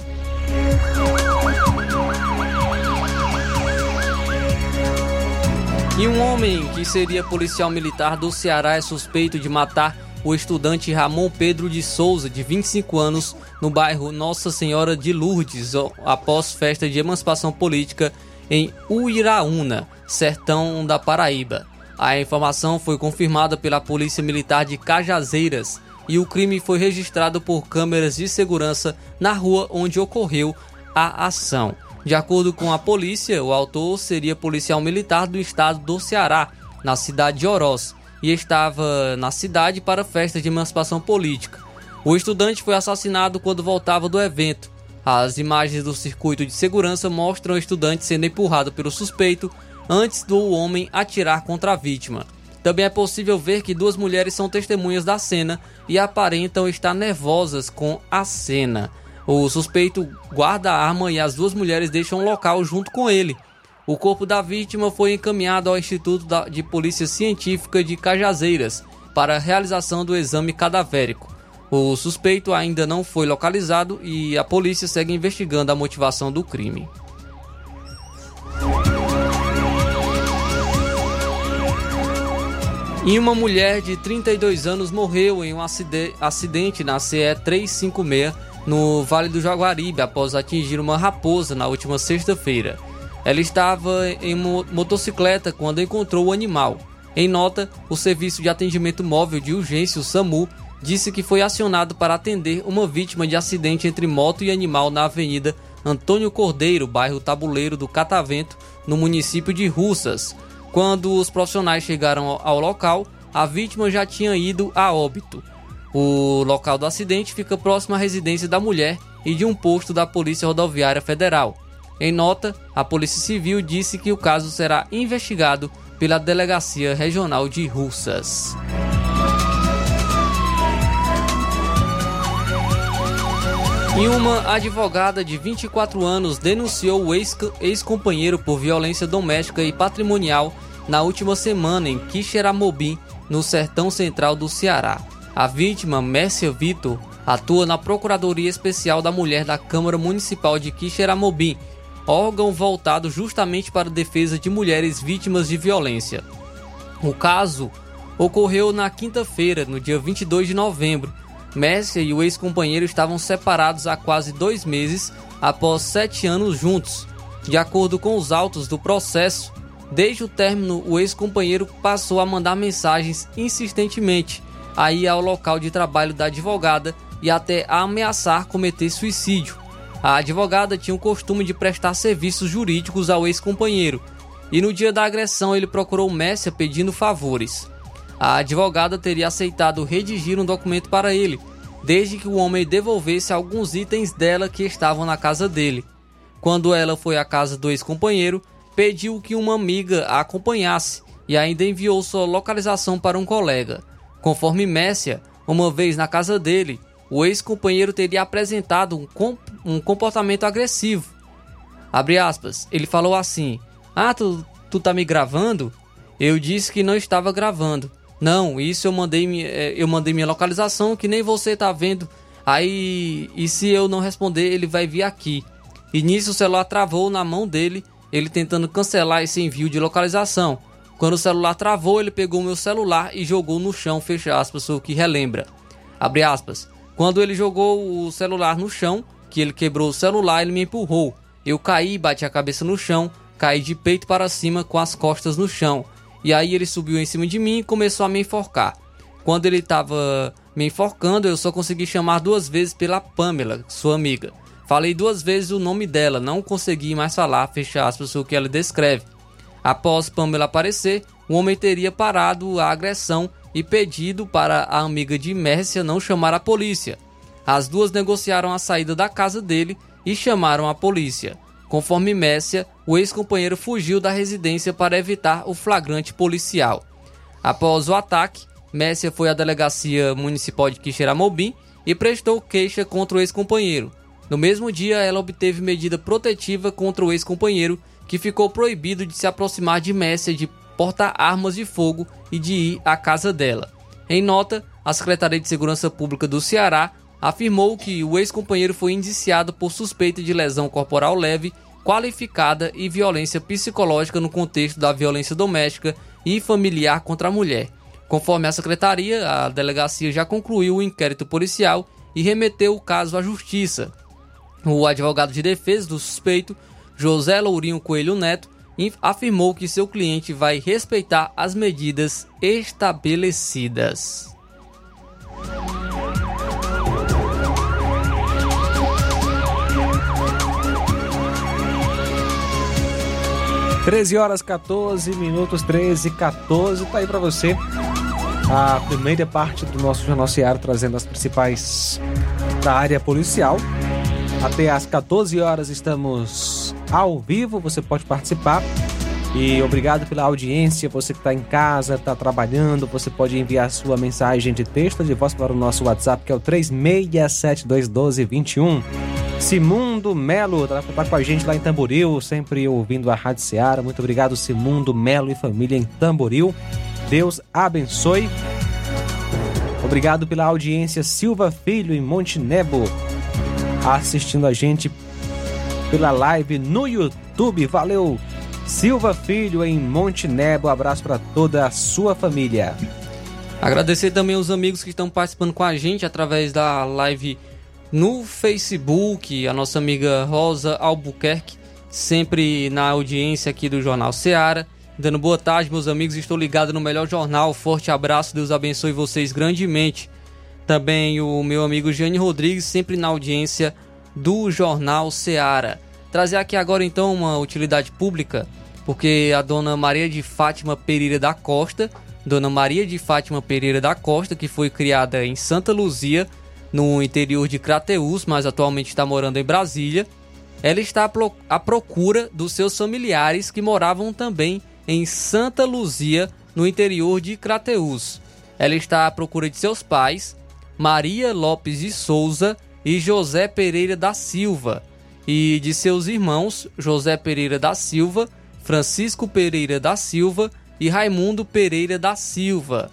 [SPEAKER 2] E um homem que seria policial militar do Ceará é suspeito de matar o estudante Ramon Pedro de Souza, de 25 anos, no bairro Nossa Senhora de Lourdes, após festa de emancipação política em Uiraúna. sertão da Paraíba. A informação foi confirmada pela Polícia Militar de Cajazeiras e o crime foi registrado por câmeras de segurança na rua onde ocorreu a ação. De acordo com a polícia, o autor seria policial militar do estado do Ceará, na cidade de Oroz, e estava na cidade para festa de emancipação política. O estudante foi assassinado quando voltava do evento. As imagens do circuito de segurança mostram o estudante sendo empurrado pelo suspeito antes do homem atirar contra a vítima. Também é possível ver que duas mulheres são testemunhas da cena e aparentam estar nervosas com a cena. O suspeito guarda a arma e as duas mulheres deixam o local junto com ele. O corpo da vítima foi encaminhado ao Instituto de Polícia Científica de Cajazeiras para a realização do exame cadavérico. O suspeito ainda não foi localizado e a polícia segue investigando a motivação do crime. E uma mulher de 32 anos morreu em um acidente na CE 356 no Vale do Jaguaribe após atingir uma raposa na última sexta-feira. Ela estava em motocicleta quando encontrou o animal. Em nota, o Serviço de Atendimento Móvel de Urgência, o SAMU, disse que foi acionado para atender uma vítima de acidente entre moto e animal na Avenida Antônio Cordeiro, bairro Tabuleiro do Catavento, no município de Russas. Quando os profissionais chegaram ao local, a vítima já tinha ido a óbito. O local do acidente fica próximo à residência da mulher e de um posto da Polícia Rodoviária Federal. Em nota, a Polícia Civil disse que o caso será investigado pela Delegacia Regional de Russas. E uma advogada de 24 anos denunciou o ex-companheiro por violência doméstica e patrimonial na última semana em Quixeramobim, no sertão central do Ceará. A vítima, Mércia Vitor, atua na Procuradoria Especial da Mulher da Câmara Municipal de Quixeramobim, órgão voltado justamente para a defesa de mulheres vítimas de violência. O caso ocorreu na quinta-feira, no dia 22 de novembro, Messi e o ex-companheiro estavam separados há quase dois meses após sete anos juntos. De acordo com os autos do processo, desde o término, o ex-companheiro passou a mandar mensagens insistentemente a ir ao local de trabalho da advogada e até a ameaçar cometer suicídio. A advogada tinha o costume de prestar serviços jurídicos ao ex-companheiro e no dia da agressão ele procurou Messi pedindo favores. A advogada teria aceitado redigir um documento para ele, desde que o homem devolvesse alguns itens dela que estavam na casa dele. Quando ela foi à casa do ex-companheiro, pediu que uma amiga a acompanhasse e ainda enviou sua localização para um colega. Conforme Messia, uma vez na casa dele, o ex-companheiro teria apresentado um, comp um comportamento agressivo. Aspas, ele falou assim: Ah, tu, tu tá me gravando? Eu disse que não estava gravando. Não, isso eu mandei, é, eu mandei minha localização que nem você tá vendo. Aí, e se eu não responder, ele vai vir aqui. E nisso o celular travou na mão dele, ele tentando cancelar esse envio de localização. Quando o celular travou, ele pegou meu celular e jogou no chão, fecha aspas, o que relembra. Abre aspas. Quando ele jogou o celular no chão, que ele quebrou o celular, ele me empurrou. Eu caí, bati a cabeça no chão, caí de peito para cima com as costas no chão. E aí ele subiu em cima de mim e começou a me enforcar. Quando ele estava me enforcando, eu só consegui chamar duas vezes pela Pamela, sua amiga. Falei duas vezes o nome dela, não consegui mais falar, fecha aspas, o que ela descreve. Após Pamela aparecer, o homem teria parado a agressão e pedido para a amiga de Mércia não chamar a polícia. As duas negociaram a saída da casa dele e chamaram a polícia. Conforme Messia, o ex-companheiro fugiu da residência para evitar o flagrante policial. Após o ataque, Messia foi à delegacia municipal de Quixeramobim e prestou queixa contra o ex-companheiro. No mesmo dia, ela obteve medida protetiva contra o ex-companheiro, que ficou proibido de se aproximar de Messia de portar armas de fogo e de ir à casa dela. Em nota, a Secretaria de Segurança Pública do Ceará afirmou que o ex-companheiro foi indiciado por suspeita de lesão corporal leve, qualificada e violência psicológica no contexto da violência doméstica e familiar contra a mulher. Conforme a secretaria, a delegacia já concluiu o inquérito policial e remeteu o caso à justiça. O advogado de defesa do suspeito, José Lourinho Coelho Neto, afirmou que seu cliente vai respeitar as medidas estabelecidas.
[SPEAKER 1] 13 horas 14 minutos, 13 14. Tá aí para você a primeira parte do nosso Jornal Seara, trazendo as principais da área policial. Até às 14 horas estamos ao vivo, você pode participar. E obrigado pela audiência, você que está em casa, está trabalhando, você pode enviar sua mensagem de texto de voz para o nosso WhatsApp, que é o 36721221. Simundo Melo tá, tá, com a gente lá em Tamboril, sempre ouvindo a Rádio Seara. Muito obrigado, Simundo Melo e família em Tamboril. Deus abençoe. Obrigado pela audiência, Silva Filho em Montenebo, assistindo a gente pela live no YouTube. Valeu, Silva Filho em Montenebo. Abraço para toda a sua família.
[SPEAKER 2] Agradecer também os amigos que estão participando com a gente através da live no Facebook, a nossa amiga Rosa Albuquerque, sempre na audiência aqui do Jornal Seara. Dando boa tarde, meus amigos. Estou ligado no melhor jornal. Forte abraço, Deus abençoe vocês grandemente. Também o meu amigo Jane Rodrigues, sempre na audiência do Jornal Seara. Trazer aqui agora então uma utilidade pública, porque a dona Maria de Fátima Pereira da Costa, dona Maria de Fátima Pereira da Costa, que foi criada em Santa Luzia, no interior de Crateús, mas atualmente está morando em Brasília. Ela está à procura dos seus familiares que moravam também em Santa Luzia, no interior de Crateús. Ela está à procura de seus pais, Maria Lopes de Souza e José Pereira da Silva, e de seus irmãos José Pereira da Silva, Francisco Pereira da Silva e Raimundo Pereira da Silva.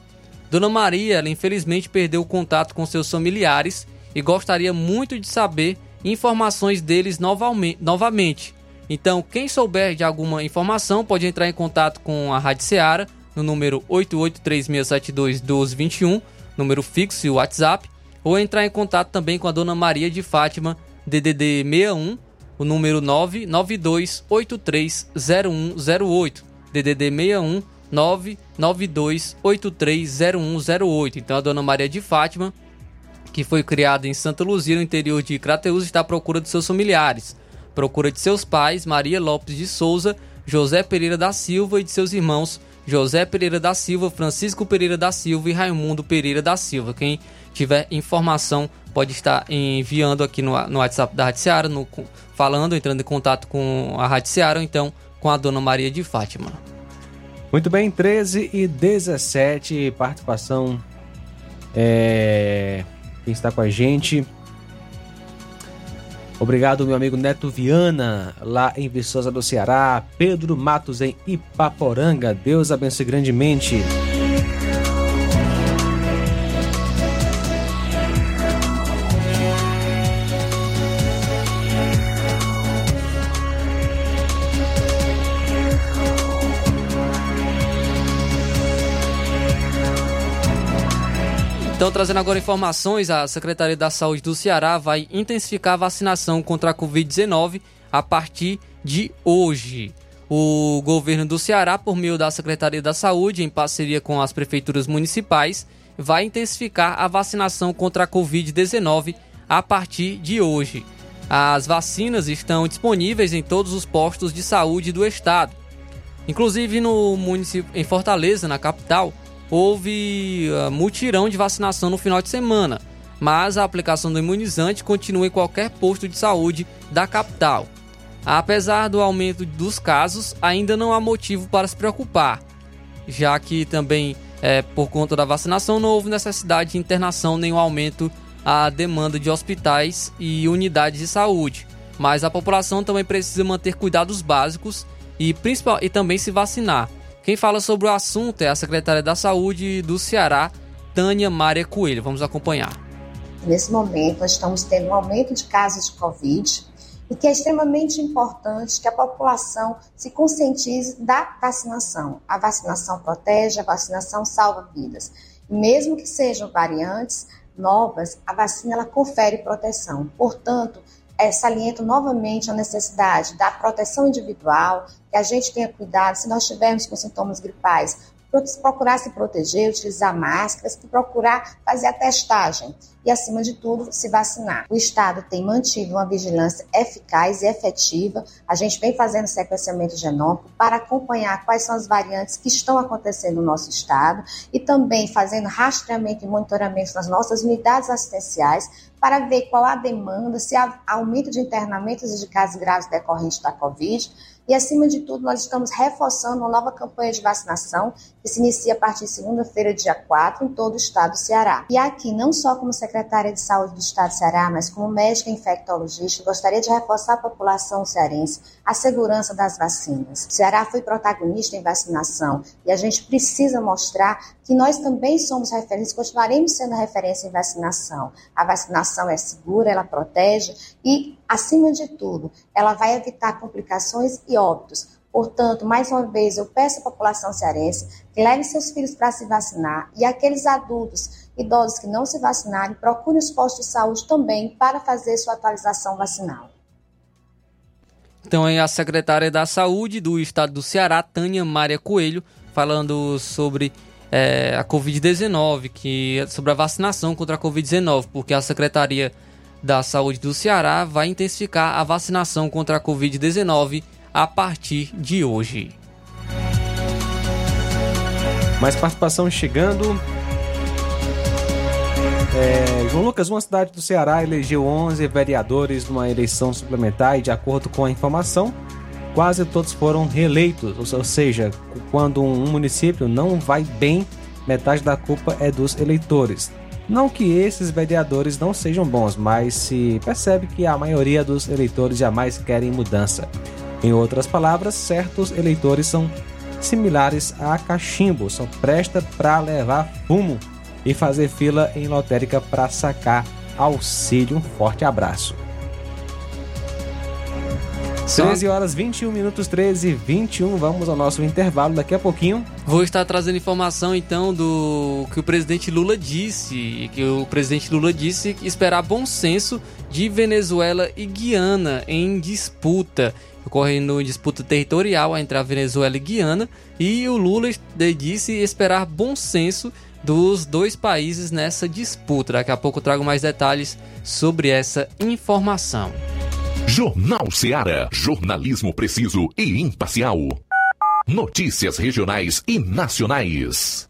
[SPEAKER 2] Dona Maria, ela infelizmente perdeu o contato com seus familiares e gostaria muito de saber informações deles novamente. Então, quem souber de alguma informação pode entrar em contato com a Rádio Seara no número 8836721221, número fixo e WhatsApp, ou entrar em contato também com a Dona Maria de Fátima, DDD 61, o número 992830108, DDD 61 992830108. Então a dona Maria de Fátima, que foi criada em Santa Luzia, no interior de Crateús, está à procura de seus familiares. Procura de seus pais, Maria Lopes de Souza, José Pereira da Silva e de seus irmãos, José Pereira da Silva, Francisco Pereira da Silva e Raimundo Pereira da Silva. Quem tiver informação pode estar enviando aqui no, no WhatsApp da Rádio Seara, no, falando, entrando em contato com a Rádio Seara ou então com a dona Maria de Fátima.
[SPEAKER 1] Muito bem, 13 e 17, participação. É... Quem está com a gente? Obrigado, meu amigo Neto Viana, lá em Viçosa do Ceará. Pedro Matos, em Ipaporanga. Deus abençoe grandemente.
[SPEAKER 2] Então, trazendo agora informações, a Secretaria da Saúde do Ceará vai intensificar a vacinação contra a Covid-19 a partir de hoje. O governo do Ceará, por meio da Secretaria da Saúde, em parceria com as prefeituras municipais, vai intensificar a vacinação contra a Covid-19 a partir de hoje. As vacinas estão disponíveis em todos os postos de saúde do estado. Inclusive no município em Fortaleza, na capital, houve uh, mutirão de vacinação no final de semana, mas a aplicação do imunizante continua em qualquer posto de saúde da capital. Apesar do aumento dos casos, ainda não há motivo para se preocupar, já que também é, por conta da vacinação não houve necessidade de internação nem o aumento a demanda de hospitais e unidades de saúde. Mas a população também precisa manter cuidados básicos e, principal, e também se vacinar. Quem fala sobre o assunto é a secretária da Saúde do Ceará, Tânia Maria Coelho. Vamos acompanhar.
[SPEAKER 10] Nesse momento, nós estamos tendo um aumento de casos de Covid e que é extremamente importante que a população se conscientize da vacinação. A vacinação protege, a vacinação salva vidas. mesmo que sejam variantes novas, a vacina ela confere proteção. Portanto, é, saliento novamente a necessidade da proteção individual, que a gente tenha cuidado, se nós tivermos com sintomas gripais, procurar se proteger, utilizar máscaras procurar fazer a testagem e, acima de tudo, se vacinar. O Estado tem mantido uma vigilância eficaz e efetiva. A gente vem fazendo sequenciamento genômico para acompanhar quais são as variantes que estão acontecendo no nosso Estado e também fazendo rastreamento e monitoramento nas nossas unidades assistenciais para ver qual a demanda, se há aumento de internamentos e de casos graves decorrentes da Covid e, acima de tudo, nós estamos reforçando uma nova campanha de vacinação que se inicia a partir de segunda-feira, dia 4, em todo o estado do Ceará. E aqui, não só como secretária de saúde do estado do Ceará, mas como médica infectologista, gostaria de reforçar a população cearense a segurança das vacinas. O Ceará foi protagonista em vacinação e a gente precisa mostrar que nós também somos referência, continuaremos sendo referência em vacinação. A vacinação é segura, ela protege e, acima de tudo, ela vai evitar complicações e óbitos. Portanto, mais uma vez, eu peço à população cearense que leve seus filhos para se vacinar e aqueles adultos, idosos que não se vacinarem, procurem os postos de saúde também para fazer sua atualização vacinal.
[SPEAKER 2] Então, aí a secretária da Saúde do Estado do Ceará, Tânia Maria Coelho, falando sobre é, a Covid-19, que é sobre a vacinação contra a Covid-19, porque a Secretaria da Saúde do Ceará vai intensificar a vacinação contra a Covid-19 a partir de hoje.
[SPEAKER 1] Mais participação chegando. É, João Lucas, uma cidade do Ceará elegeu 11 vereadores numa eleição suplementar e, de acordo com a informação, quase todos foram reeleitos, ou seja, quando um município não vai bem, metade da culpa é dos eleitores. Não que esses vereadores não sejam bons, mas se percebe que a maioria dos eleitores jamais querem mudança. Em outras palavras, certos eleitores são similares a cachimbo, são presta para levar fumo e fazer fila em lotérica para sacar auxílio. Um forte abraço. 13 horas 21 minutos 13 e 21. Vamos ao nosso intervalo daqui a pouquinho.
[SPEAKER 2] Vou estar trazendo informação então do que o presidente Lula disse, que o presidente Lula disse esperar bom senso de Venezuela e Guiana em disputa, ocorrendo disputa territorial entre a Venezuela e Guiana, e o Lula disse esperar bom senso dos dois países nessa disputa. Daqui a pouco eu trago mais detalhes sobre essa informação.
[SPEAKER 3] Jornal Seara. Jornalismo preciso e imparcial. Notícias regionais e nacionais.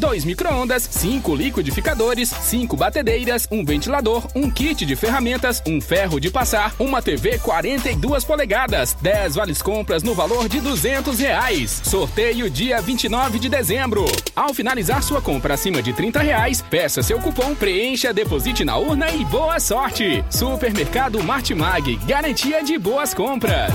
[SPEAKER 9] dois micro-ondas, cinco liquidificadores, cinco batedeiras, um ventilador, um kit de ferramentas, um ferro de passar, uma TV 42 polegadas, 10 vales compras no valor de 200 reais. Sorteio dia 29 de dezembro. Ao finalizar sua compra acima de 30 reais, peça seu cupom, preencha, deposite na urna e boa sorte. Supermercado Martimag, garantia de boas compras.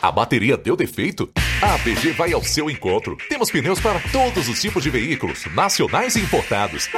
[SPEAKER 3] A bateria deu defeito? A ABG vai ao seu encontro. Temos pneus para todos os tipos de veículos, nacionais e importados.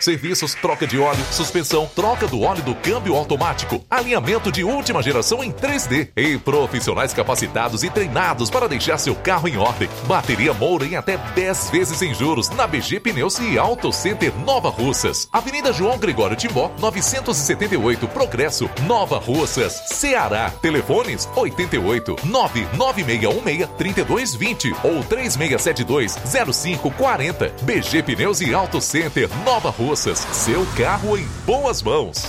[SPEAKER 3] Serviços troca de óleo, suspensão, troca do óleo do câmbio automático, alinhamento de última geração em 3D e profissionais capacitados e treinados para deixar seu carro em ordem. Bateria Moura em até 10 vezes sem juros na BG Pneus e Auto Center Nova Russas. Avenida João Gregório Timbó, 978 Progresso, Nova Russas, Ceará. Telefones 88 99616 3220 ou 36720540. BG Pneus e Auto Center Nova Russas. Seu carro em boas mãos.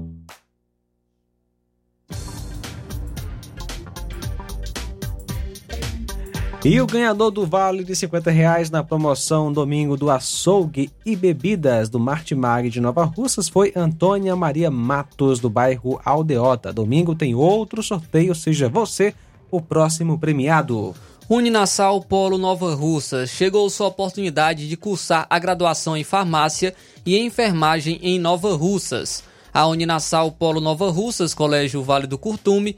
[SPEAKER 1] E o ganhador do vale de 50 reais na promoção domingo do açougue e bebidas do Martimag de Nova Russas foi Antônia Maria Matos, do bairro Aldeota. Domingo tem outro sorteio, seja você o próximo premiado.
[SPEAKER 2] Uninassal Polo Nova Russas chegou sua oportunidade de cursar a graduação em farmácia e enfermagem em Nova Russas. A Uninassal Polo Nova Russas, Colégio Vale do Curtume,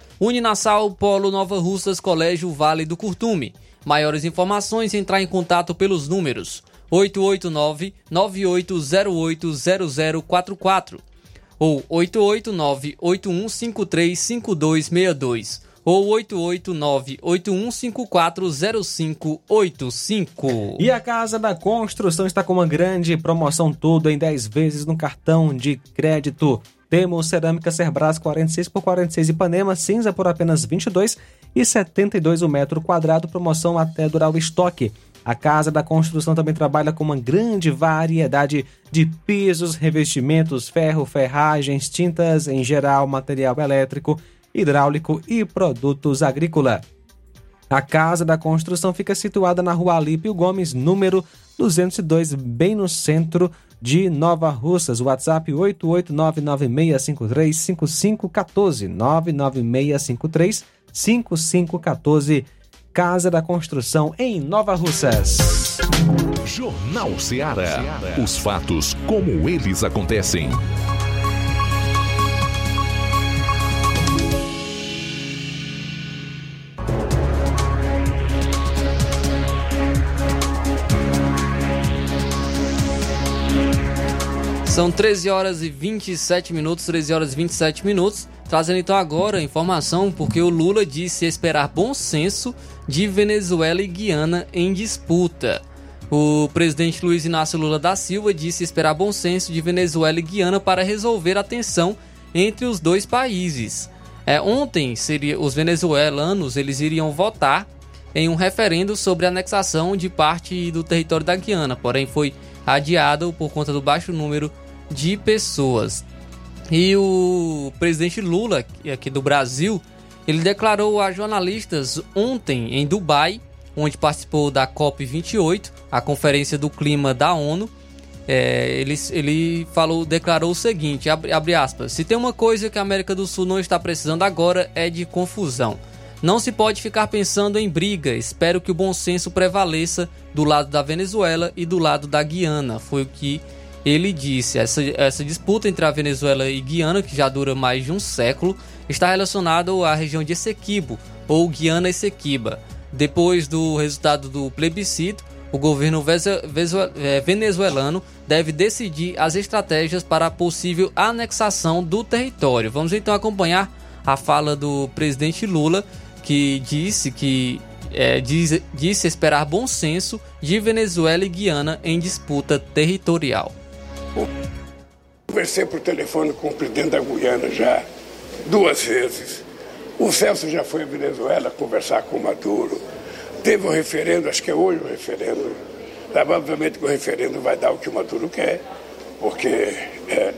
[SPEAKER 2] Uninassal Polo Nova Russas Colégio Vale do Curtume. Maiores informações entrar em contato pelos números 889-9808-0044 ou 889-8153-5262 ou 889-8154-0585.
[SPEAKER 1] E a Casa da Construção está com uma grande promoção tudo em 10 vezes no cartão de crédito. Temos cerâmica Cerbras 46 por 46 Ipanema cinza por apenas 22 e 72 o metro quadrado, promoção até durar o estoque. A Casa da Construção também trabalha com uma grande variedade de pisos, revestimentos, ferro, ferragens, tintas em geral, material elétrico, hidráulico e produtos agrícola. A Casa da Construção fica situada na Rua Alípio Gomes, número 202, bem no centro de Nova Russas. WhatsApp 88996535514 996535514. Casa da Construção em Nova Russas.
[SPEAKER 3] Jornal Ceará. Os fatos como eles acontecem.
[SPEAKER 2] São 13 horas e 27 minutos, 13 horas e 27 minutos. Trazendo então agora a informação porque o Lula disse esperar bom senso de Venezuela e Guiana em disputa. O presidente Luiz Inácio Lula da Silva disse esperar bom senso de Venezuela e Guiana para resolver a tensão entre os dois países. É, ontem seria os venezuelanos eles iriam votar em um referendo sobre a anexação de parte do território da Guiana, porém foi adiado por conta do baixo número de pessoas. E o presidente Lula, aqui do Brasil, ele declarou a jornalistas ontem em Dubai, onde participou da COP28, a Conferência do Clima da ONU. É, ele, ele falou, declarou o seguinte: abre, abre aspas, se tem uma coisa que a América do Sul não está precisando agora é de confusão. Não se pode ficar pensando em briga. Espero que o bom senso prevaleça do lado da Venezuela e do lado da Guiana. Foi o que ele disse. Essa, essa disputa entre a Venezuela e Guiana, que já dura mais de um século, está relacionada à região de Essequibo, ou Guiana Essequiba. Depois do resultado do plebiscito, o governo é, venezuelano deve decidir as estratégias para a possível anexação do território. Vamos então acompanhar a fala do presidente Lula que disse que é, diz, disse esperar bom senso de Venezuela e Guiana em disputa territorial.
[SPEAKER 11] Conversei por telefone com o presidente da Guiana já duas vezes. O Celso já foi à Venezuela conversar com o Maduro. Teve o referendo, acho que é hoje o referendo. Sabe, obviamente que o referendo vai dar o que o Maduro quer, porque é,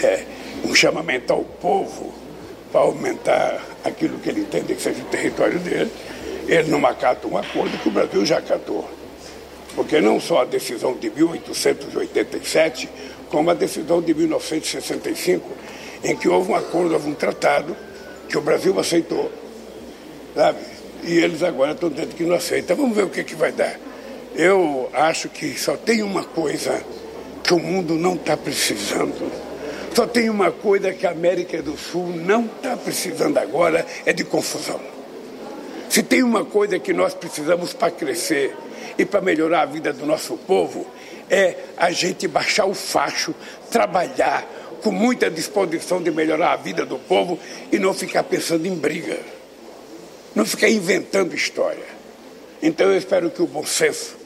[SPEAKER 11] é, é um chamamento ao povo para aumentar aquilo que ele entende que seja o território dele. Ele não acata um acordo que o Brasil já acatou. Porque não só a decisão de 1887, como a decisão de 1965, em que houve um acordo, houve um tratado que o Brasil aceitou, sabe? E eles agora estão dizendo que não aceitam. Vamos ver o que, que vai dar. Eu acho que só tem uma coisa que o mundo não está precisando. Só tem uma coisa que a América do Sul não está precisando agora, é de confusão. Se tem uma coisa que nós precisamos para crescer e para melhorar a vida do nosso povo, é a gente baixar o facho, trabalhar com muita disposição de melhorar a vida do povo e não ficar pensando em briga, não ficar inventando história. Então eu espero que o bom senso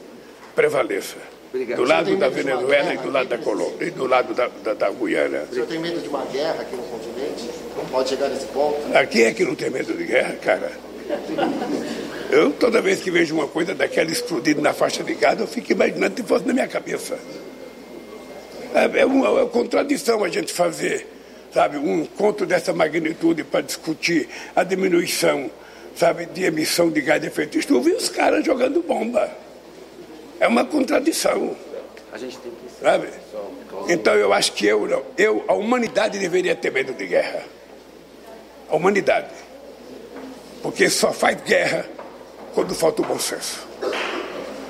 [SPEAKER 11] prevaleça.
[SPEAKER 12] Obrigado.
[SPEAKER 11] Do lado da Venezuela e do lado da Colômbia, e do lado da, da, da Guiana.
[SPEAKER 12] Senhor tem medo de uma guerra aqui no continente? Não pode chegar nesse ponto?
[SPEAKER 11] Aqui é que não tem medo de guerra, cara. Eu, toda vez que vejo uma coisa daquela explodindo na faixa de Gaza, eu fico imaginando se fosse na minha cabeça. É, é uma, é uma contradição a gente fazer, sabe, um encontro dessa magnitude para discutir a diminuição, sabe, de emissão de gás de efeito estufa e os caras jogando bomba. É uma contradição,
[SPEAKER 12] A gente tem que
[SPEAKER 11] sabe? Então eu acho que eu, eu, a humanidade deveria ter medo de guerra. A humanidade. Porque só faz guerra quando falta o bom senso.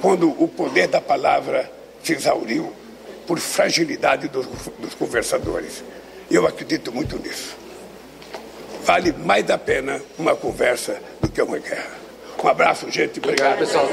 [SPEAKER 11] Quando o poder da palavra se exauriu por fragilidade dos, dos conversadores. Eu acredito muito nisso. Vale mais a pena uma conversa do que uma guerra. Um abraço, gente. Obrigado.
[SPEAKER 2] Então,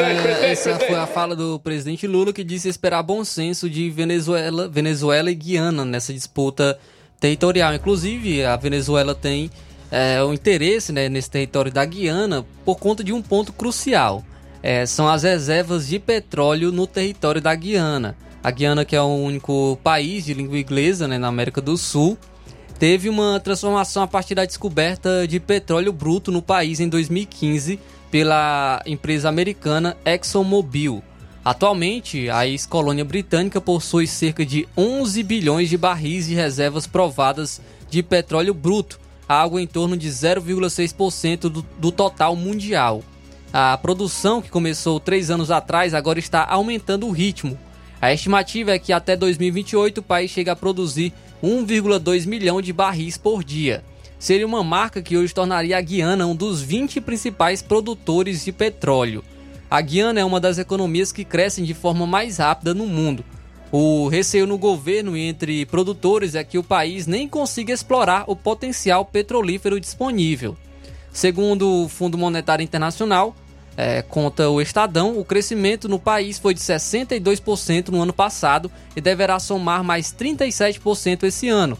[SPEAKER 2] é, essa foi a fala do presidente Lula que disse esperar bom senso de Venezuela, Venezuela e Guiana nessa disputa territorial. Inclusive, a Venezuela tem é, o interesse né, nesse território da Guiana por conta de um ponto crucial. É, são as reservas de petróleo no território da Guiana. A Guiana, que é o único país de língua inglesa né, na América do Sul, teve uma transformação a partir da descoberta de petróleo bruto no país em 2015 pela empresa americana ExxonMobil. Atualmente, a ex-colônia britânica possui cerca de 11 bilhões de barris de reservas provadas de petróleo bruto, algo em torno de 0,6% do, do total mundial. A produção, que começou três anos atrás, agora está aumentando o ritmo. A estimativa é que até 2028 o país chegue a produzir 1,2 milhão de barris por dia. Seria uma marca que hoje tornaria a Guiana um dos 20 principais produtores de petróleo. A Guiana é uma das economias que crescem de forma mais rápida no mundo. O receio no governo e entre produtores é que o país nem consiga explorar o potencial petrolífero disponível. Segundo o Fundo Monetário Internacional, é, conta o Estadão, o crescimento no país foi de 62% no ano passado e deverá somar mais 37% esse ano.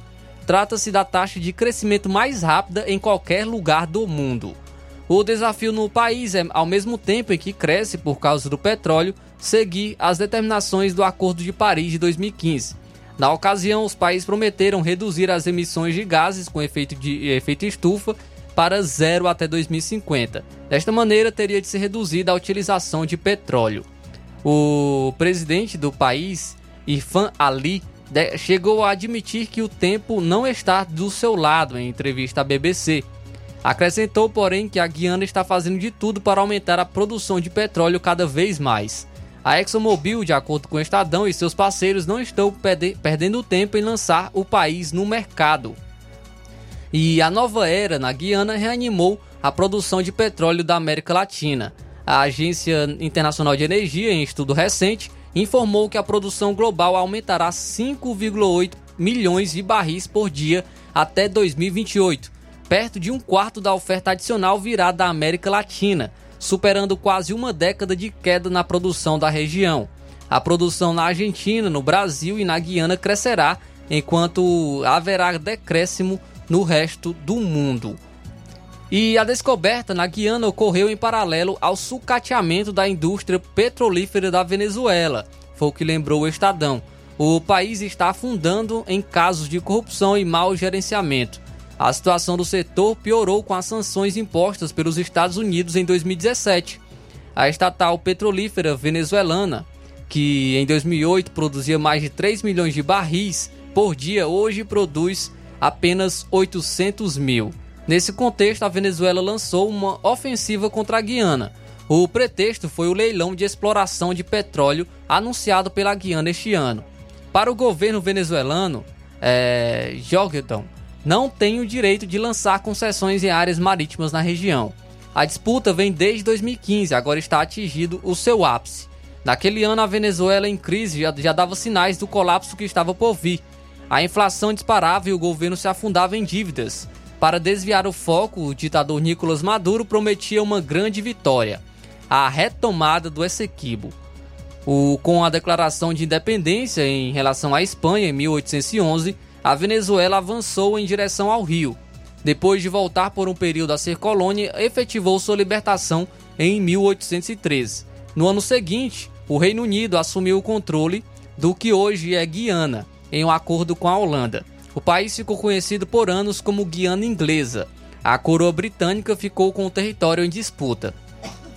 [SPEAKER 2] Trata-se da taxa de crescimento mais rápida em qualquer lugar do mundo. O desafio no país é, ao mesmo tempo em que cresce por causa do petróleo, seguir as determinações do Acordo de Paris de 2015. Na ocasião, os países prometeram reduzir as emissões de gases com efeito de efeito estufa para zero até 2050. Desta maneira, teria de ser reduzida a utilização de petróleo. O presidente do país, Irfan Ali, chegou a admitir que o tempo não está do seu lado em entrevista à BBC. Acrescentou, porém, que a Guiana está fazendo de tudo para aumentar a produção de petróleo cada vez mais. A ExxonMobil, de acordo com o Estadão e seus parceiros, não estão perde- perdendo tempo em lançar o país no mercado. E a nova era na Guiana reanimou a produção de petróleo da América Latina. A Agência Internacional de Energia, em estudo recente, informou que a produção global aumentará 5,8 milhões de barris por dia até 2028, perto de um quarto da oferta adicional virada da América Latina, superando quase uma década de queda na produção da região. A produção na Argentina, no Brasil e na Guiana crescerá, enquanto haverá decréscimo no resto do mundo. E a descoberta na Guiana ocorreu em paralelo ao sucateamento da indústria petrolífera da Venezuela, foi o que lembrou o Estadão. O país está afundando em casos de corrupção e mau gerenciamento. A situação do setor piorou com as sanções impostas pelos Estados Unidos em 2017. A estatal petrolífera venezuelana, que em 2008 produzia mais de 3 milhões de barris por dia, hoje produz apenas 800 mil. Nesse contexto, a Venezuela lançou uma ofensiva contra a Guiana. O pretexto foi o leilão de exploração de petróleo anunciado pela Guiana este ano. Para o governo venezuelano, é, Jorgedon não tem o direito de lançar concessões em áreas marítimas na região. A disputa vem desde 2015, agora está atingido o seu ápice. Naquele ano, a Venezuela em crise já, já dava sinais do colapso que estava por vir. A inflação disparava e o governo se afundava em dívidas. Para desviar o foco, o ditador Nicolás Maduro prometia uma grande vitória: a retomada do Essequibo. O, com a declaração de independência em relação à Espanha em 1811, a Venezuela avançou em direção ao Rio. Depois de voltar por um período a ser colônia, efetivou sua libertação em 1813. No ano seguinte, o Reino Unido assumiu o controle do que hoje é Guiana, em um acordo com a Holanda. O país ficou conhecido por anos como Guiana Inglesa. A coroa britânica ficou com o território em disputa.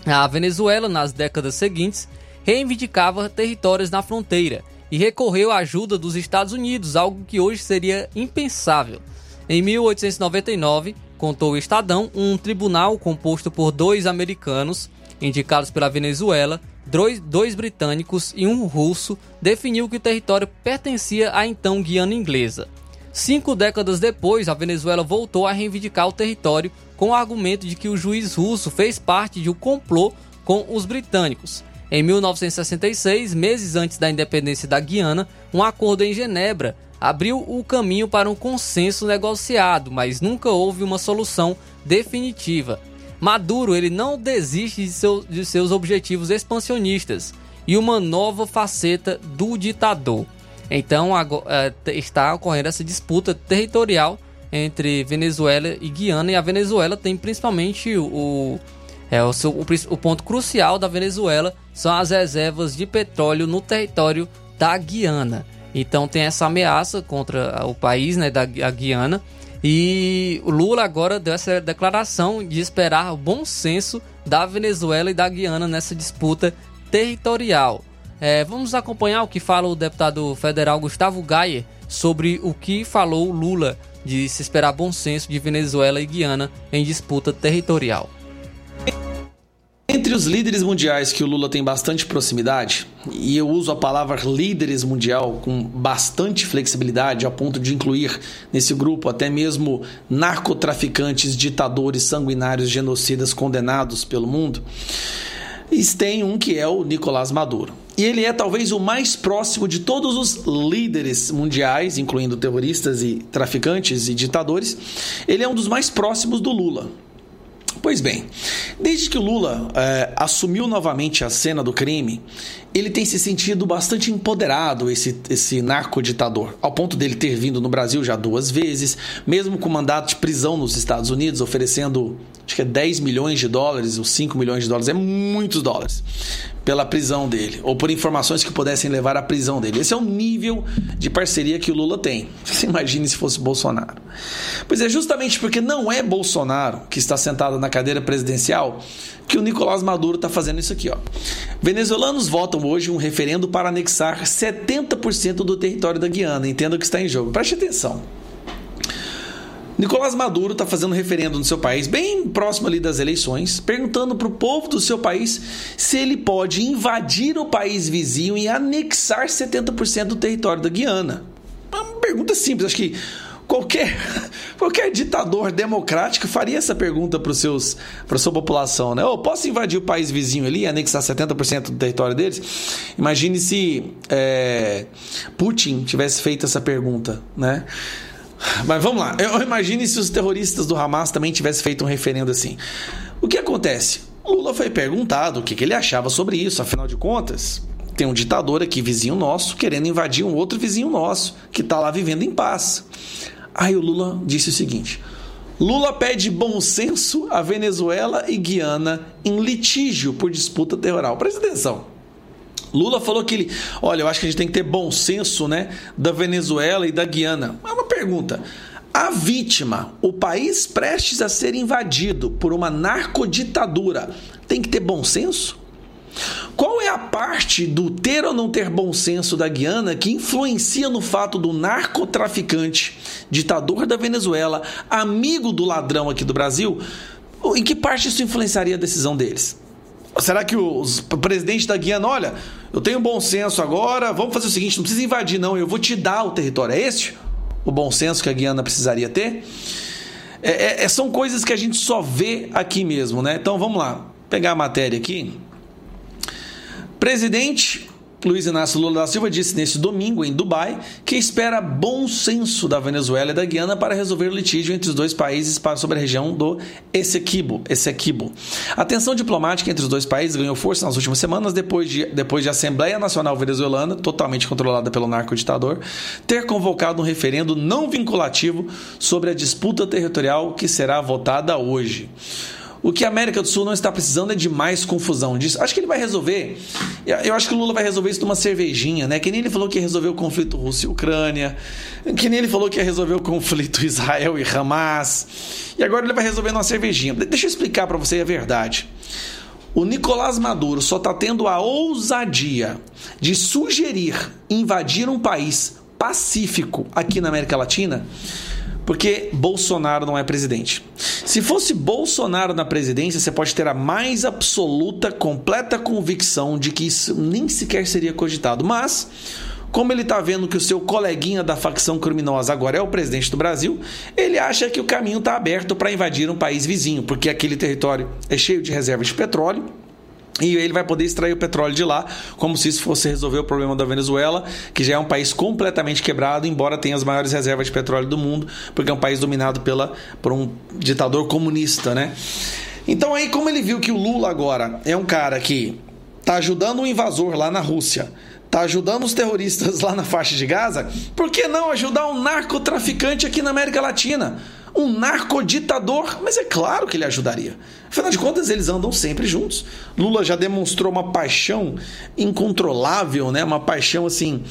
[SPEAKER 2] A Venezuela, nas décadas seguintes, reivindicava territórios na fronteira e recorreu à ajuda dos Estados Unidos, algo que hoje seria impensável. Em 1899, contou o Estadão, um tribunal composto por dois americanos, indicados pela Venezuela, dois, britânicos e um russo, definiu que o território pertencia à então Guiana Inglesa. Cinco décadas depois, a Venezuela voltou a reivindicar o território com o argumento de que o juiz russo fez parte de um complô com os britânicos. Em 1966, meses antes da independência da Guiana, um acordo em Genebra abriu o caminho para um consenso negociado, mas nunca houve uma solução definitiva. Maduro ele não desiste de, seu, de seus objetivos expansionistas e uma nova faceta do ditador. Então agora, é, está ocorrendo essa disputa territorial entre Venezuela e Guiana, e a Venezuela tem principalmente o, é, o, seu, o, o ponto crucial da Venezuela são as reservas de petróleo no território da Guiana. Então tem essa ameaça contra o país, né, da Guiana. E o Lula agora deu essa declaração de esperar o bom senso da Venezuela e da Guiana nessa disputa territorial. É, vamos acompanhar o que fala o deputado federal Gustavo Gayer sobre o que falou Lula de se esperar bom senso de Venezuela e Guiana em disputa territorial.
[SPEAKER 13] Entre os líderes mundiais que o Lula tem bastante proximidade, e eu uso a palavra líderes mundial com bastante flexibilidade, a ponto de incluir nesse grupo até mesmo narcotraficantes, ditadores, sanguinários, genocidas condenados pelo mundo, tem um que é o Nicolás Maduro. E ele é talvez o mais próximo de todos os líderes mundiais, incluindo terroristas e traficantes e ditadores. Ele é um dos mais próximos do Lula. Pois bem, desde que o Lula é, assumiu novamente a cena do crime, ele tem se sentido bastante empoderado, esse, esse narcoditador, ao ponto dele ter vindo no Brasil já duas vezes, mesmo com mandato de prisão nos Estados Unidos, oferecendo acho que é 10 milhões de dólares ou 5 milhões de dólares, é muitos dólares pela prisão dele, ou por informações que pudessem levar à prisão dele. Esse é o nível de parceria que o Lula tem. Você imagine se fosse Bolsonaro. Pois é, justamente porque não é Bolsonaro que está sentado na cadeira presidencial que o Nicolás Maduro está fazendo isso aqui. Ó. Venezuelanos votam hoje um referendo para anexar 70% do território da Guiana. Entenda o que está em jogo. Preste atenção. Nicolás Maduro está fazendo um referendo no seu país, bem próximo ali das eleições, perguntando para o povo do seu país se ele pode invadir o país vizinho e anexar 70% do território da Guiana. É uma pergunta simples, acho que qualquer, qualquer ditador democrático faria essa pergunta para para sua população, né? Oh, posso invadir o país vizinho ali e anexar 70% do território deles? Imagine se é, Putin tivesse feito essa pergunta, né? Mas vamos lá. Eu imagine se os terroristas do Hamas também tivessem feito um referendo assim. O que acontece? Lula foi perguntado o que, ele achava sobre isso, afinal de contas, tem um ditador aqui, vizinho nosso, querendo invadir um outro vizinho nosso, que está lá vivendo em paz. Aí o Lula disse o seguinte: Lula pede bom senso a Venezuela e Guiana em litígio por disputa terroral. Presta atenção. Lula falou que ele, olha, eu acho que a gente tem que ter bom senso, né, da Venezuela e da Guiana. É uma pergunta. A vítima, o país prestes a ser invadido por uma narcoditadura, tem que ter bom senso? Qual é a parte do ter ou não ter bom senso da Guiana que influencia no fato do narcotraficante, ditador da Venezuela, amigo do ladrão aqui do Brasil? Em que parte isso influenciaria a decisão deles? Será que os presidente da Guiana, olha, eu tenho bom senso agora, vamos fazer o seguinte, não precisa invadir não, eu vou te dar o território. É esse o bom senso que a Guiana precisaria ter? É, é, são coisas que a gente só vê aqui mesmo, né? Então vamos lá, pegar a matéria aqui. Presidente Luiz Inácio Lula da Silva disse neste domingo em Dubai que espera bom senso da Venezuela e da Guiana para resolver o litígio entre os dois países sobre a região do Essequibo. Essequibo. A tensão diplomática entre os dois países ganhou força nas últimas semanas depois de, depois de a Assembleia Nacional Venezuelana, totalmente controlada pelo narcoditador, ter convocado um referendo não vinculativo sobre a disputa territorial que será votada hoje. O que a América do Sul não está precisando é de mais confusão disso. Acho que ele vai resolver. Eu acho que o Lula vai resolver isso numa cervejinha, né? Que nem ele falou que ia resolver o conflito Rússia e Ucrânia. Que nem ele falou que ia resolver o conflito Israel e Hamas. E agora ele vai resolver numa cervejinha. Deixa eu explicar para você a verdade. O Nicolás Maduro só está tendo a ousadia de sugerir invadir um país pacífico aqui na América Latina porque Bolsonaro não é presidente. Se fosse Bolsonaro na presidência, você pode ter a mais absoluta, completa convicção de que isso nem sequer seria cogitado. Mas, como ele está vendo que o seu coleguinha da facção criminosa agora é o presidente do Brasil, ele acha que o caminho está aberto para invadir um país vizinho, porque aquele território é cheio de reservas de petróleo e ele vai poder extrair o petróleo de lá, como se isso fosse resolver o problema da Venezuela, que já é um país completamente quebrado, embora tenha as maiores reservas de petróleo do mundo, porque é um país dominado pela, por um ditador comunista, né? Então aí, como ele viu que o Lula agora é um cara que está ajudando um invasor lá na Rússia, está ajudando os terroristas lá na faixa de Gaza, por que não ajudar um narcotraficante aqui na América Latina? Um narcoditador? Mas é claro que ele ajudaria. Afinal de contas, eles andam sempre juntos. Lula já demonstrou uma paixão incontrolável, né? uma paixão assim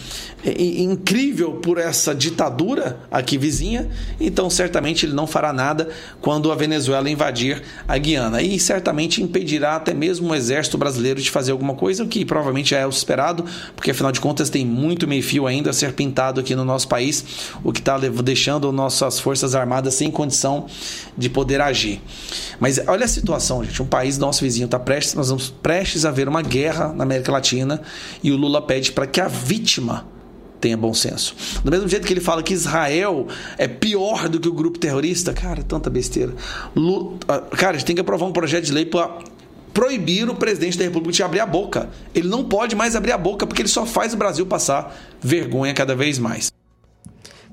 [SPEAKER 13] incrível por essa ditadura aqui vizinha, então certamente ele não fará nada quando a Venezuela invadir a Guiana e certamente impedirá até mesmo o exército brasileiro de fazer alguma coisa, o que provavelmente é o esperado, porque afinal de contas tem muito meio-fio ainda a ser pintado aqui no nosso país, o que está deixando nossas forças armadas sem condição de poder agir. Mas olha a situação, gente, um país nosso vizinho está prestes, nós vamos prestes a ver uma guerra na América Latina e o Lula pede para que a vítima tenha bom senso. Do mesmo jeito que ele fala que Israel é pior do que o grupo terrorista, cara, tanta besteira. Ah, cara, a gente tem que aprovar um projeto de lei para proibir o presidente da República de abrir a boca. Ele não pode mais abrir a boca porque ele só faz o Brasil passar vergonha cada vez mais.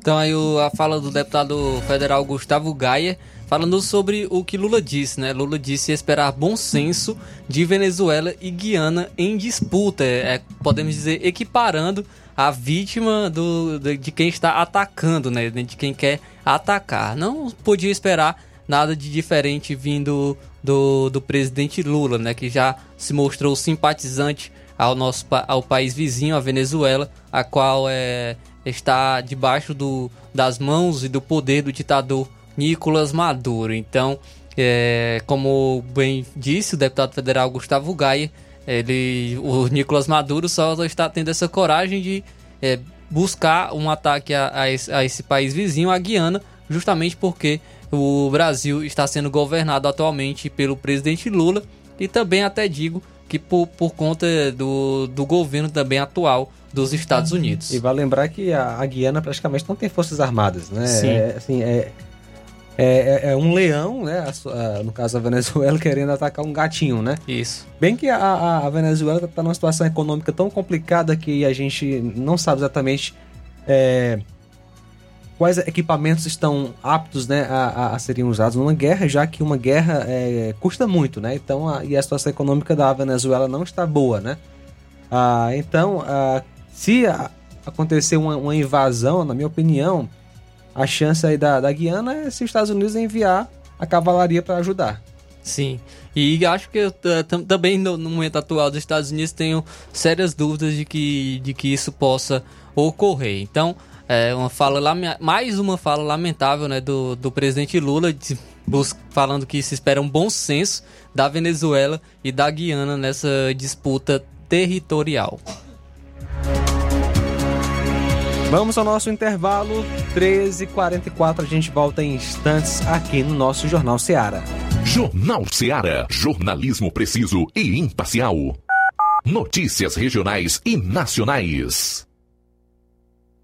[SPEAKER 2] Então aí a fala do deputado federal Gustavo Gaia falando sobre o que Lula disse, né? Lula disse esperar bom senso de Venezuela e Guiana em disputa, é, podemos dizer equiparando a vítima do, de quem está atacando, né? De quem quer atacar. Não podia esperar nada de diferente vindo do, do presidente Lula, né? Que já se mostrou simpatizante ao nosso ao país vizinho, a Venezuela, a qual é, está debaixo do, das mãos e do poder do ditador Nicolas Maduro. Então, é, como bem disse o deputado federal Gustavo Gaia, ele, o Nicolas Maduro só está tendo essa coragem de é, buscar um ataque a, a, esse, a, esse, país vizinho, a Guiana, justamente porque o Brasil está sendo governado atualmente pelo presidente Lula e também até digo que por, por conta do, do governo também atual dos Estados Unidos.
[SPEAKER 1] E vai lembrar que a, a Guiana praticamente não tem forças armadas, né?
[SPEAKER 2] Sim.
[SPEAKER 1] É, assim, é, é, é, é, um leão, né? A, a, no caso a Venezuela, querendo atacar um gatinho, né?
[SPEAKER 2] Isso.
[SPEAKER 1] Bem que a, a Venezuela está numa situação econômica tão complicada que a gente não sabe exatamente é, quais equipamentos estão aptos né, a, a, serem usados numa guerra, já que uma guerra é, custa muito, né? Então, e a situação econômica da Venezuela não está boa, né? Ah, então, ah, se acontecer uma, uma invasão, na minha opinião a chance aí da, da Guiana é se os Estados Unidos enviar a cavalaria para ajudar.
[SPEAKER 2] Sim, e acho que também no, no, momento atual dos Estados Unidos tenho sérias dúvidas de que, de que isso possa ocorrer. Então, É uma fala mais uma fala lamentável né, do, do presidente Lula, de- falando que se espera um bom senso da Venezuela e da Guiana nessa disputa territorial.
[SPEAKER 1] Vamos ao nosso intervalo, 13h44. A gente volta em instantes aqui no nosso Jornal Seara.
[SPEAKER 3] Jornal Seara. Jornalismo preciso e imparcial. Notícias regionais e nacionais.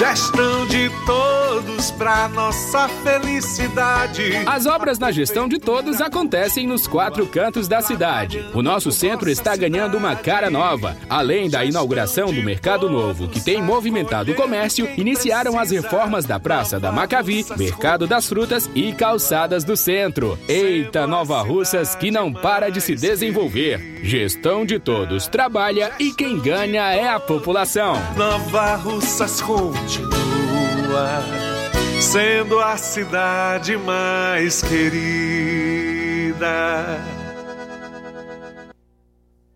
[SPEAKER 14] Gestão de todos pra nossa felicidade.
[SPEAKER 9] As obras na gestão de todos acontecem nos quatro cantos da cidade. O nosso centro está ganhando uma cara nova. Além da inauguração do Mercado Novo, que tem movimentado o comércio, iniciaram as reformas da Praça da Macavi, Mercado das Frutas e Calçadas do Centro. Eita, Nova Russas que não para de se desenvolver. Gestão de todos trabalha e quem ganha é a população.
[SPEAKER 14] Nova Russas continua sendo a cidade mais querida.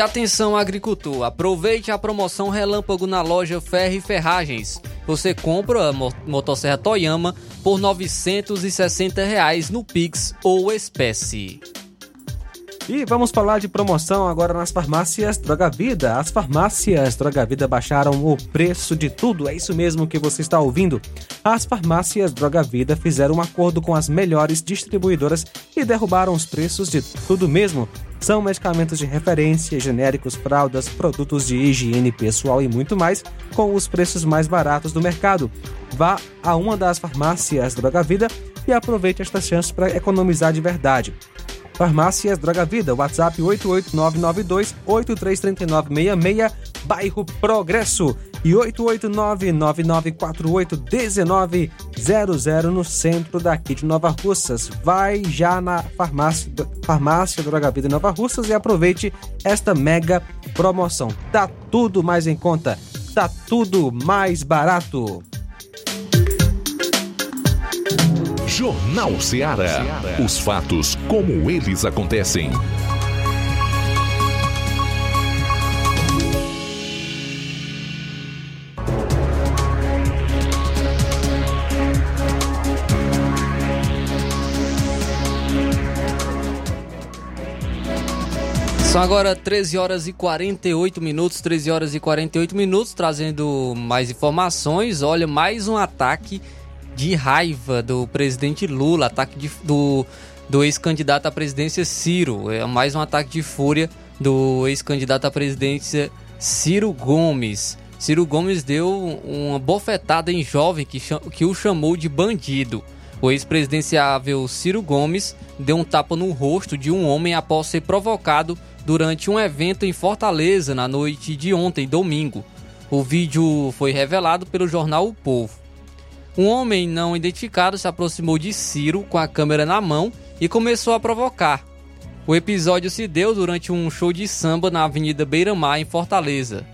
[SPEAKER 2] E atenção agricultor, aproveite a promoção Relâmpago na loja Ferro e Ferragens. Você compra a mo- motosserra Toyama por 960 reais no Pix ou espécie.
[SPEAKER 1] E vamos falar de promoção agora nas farmácias Droga Vida. As farmácias Droga Vida baixaram o preço de tudo, é isso mesmo que você está ouvindo. As farmácias Droga Vida fizeram um acordo com as melhores distribuidoras e derrubaram os preços de tudo mesmo. São medicamentos de referência, genéricos, fraldas, produtos de higiene pessoal e muito mais, com os preços mais baratos do mercado. Vá a uma das farmácias Droga Vida e aproveite esta chance para economizar de verdade. Farmácias Droga Vida, WhatsApp 88992-833966, bairro Progresso e 88999481900 no centro daqui de Nova Russas. Vai já na farmácia, farmácia Droga Vida Nova Russas e aproveite esta mega promoção. Tá tudo mais em conta, tá tudo mais barato.
[SPEAKER 3] Jornal Seara. Os fatos como eles acontecem.
[SPEAKER 2] São agora 13 horas e 48 minutos, 13 horas e 48 minutos, trazendo mais informações. Olha, mais um ataque de raiva do presidente Lula, ataque de- do, do ex-candidato à presidência Ciro. É mais um ataque de fúria do ex-candidato à presidência Ciro Gomes. Ciro Gomes deu uma bofetada em jovem que, que o chamou de bandido. O ex-presidenciável Ciro Gomes deu um tapa no rosto de um homem após ser provocado durante um evento em Fortaleza na noite de ontem, domingo. O vídeo foi revelado pelo jornal O Povo. Um homem não identificado se aproximou de Ciro com a câmera na mão e começou a provocar. O episódio se deu durante um show de samba na Avenida Beira-Mar, em Fortaleza.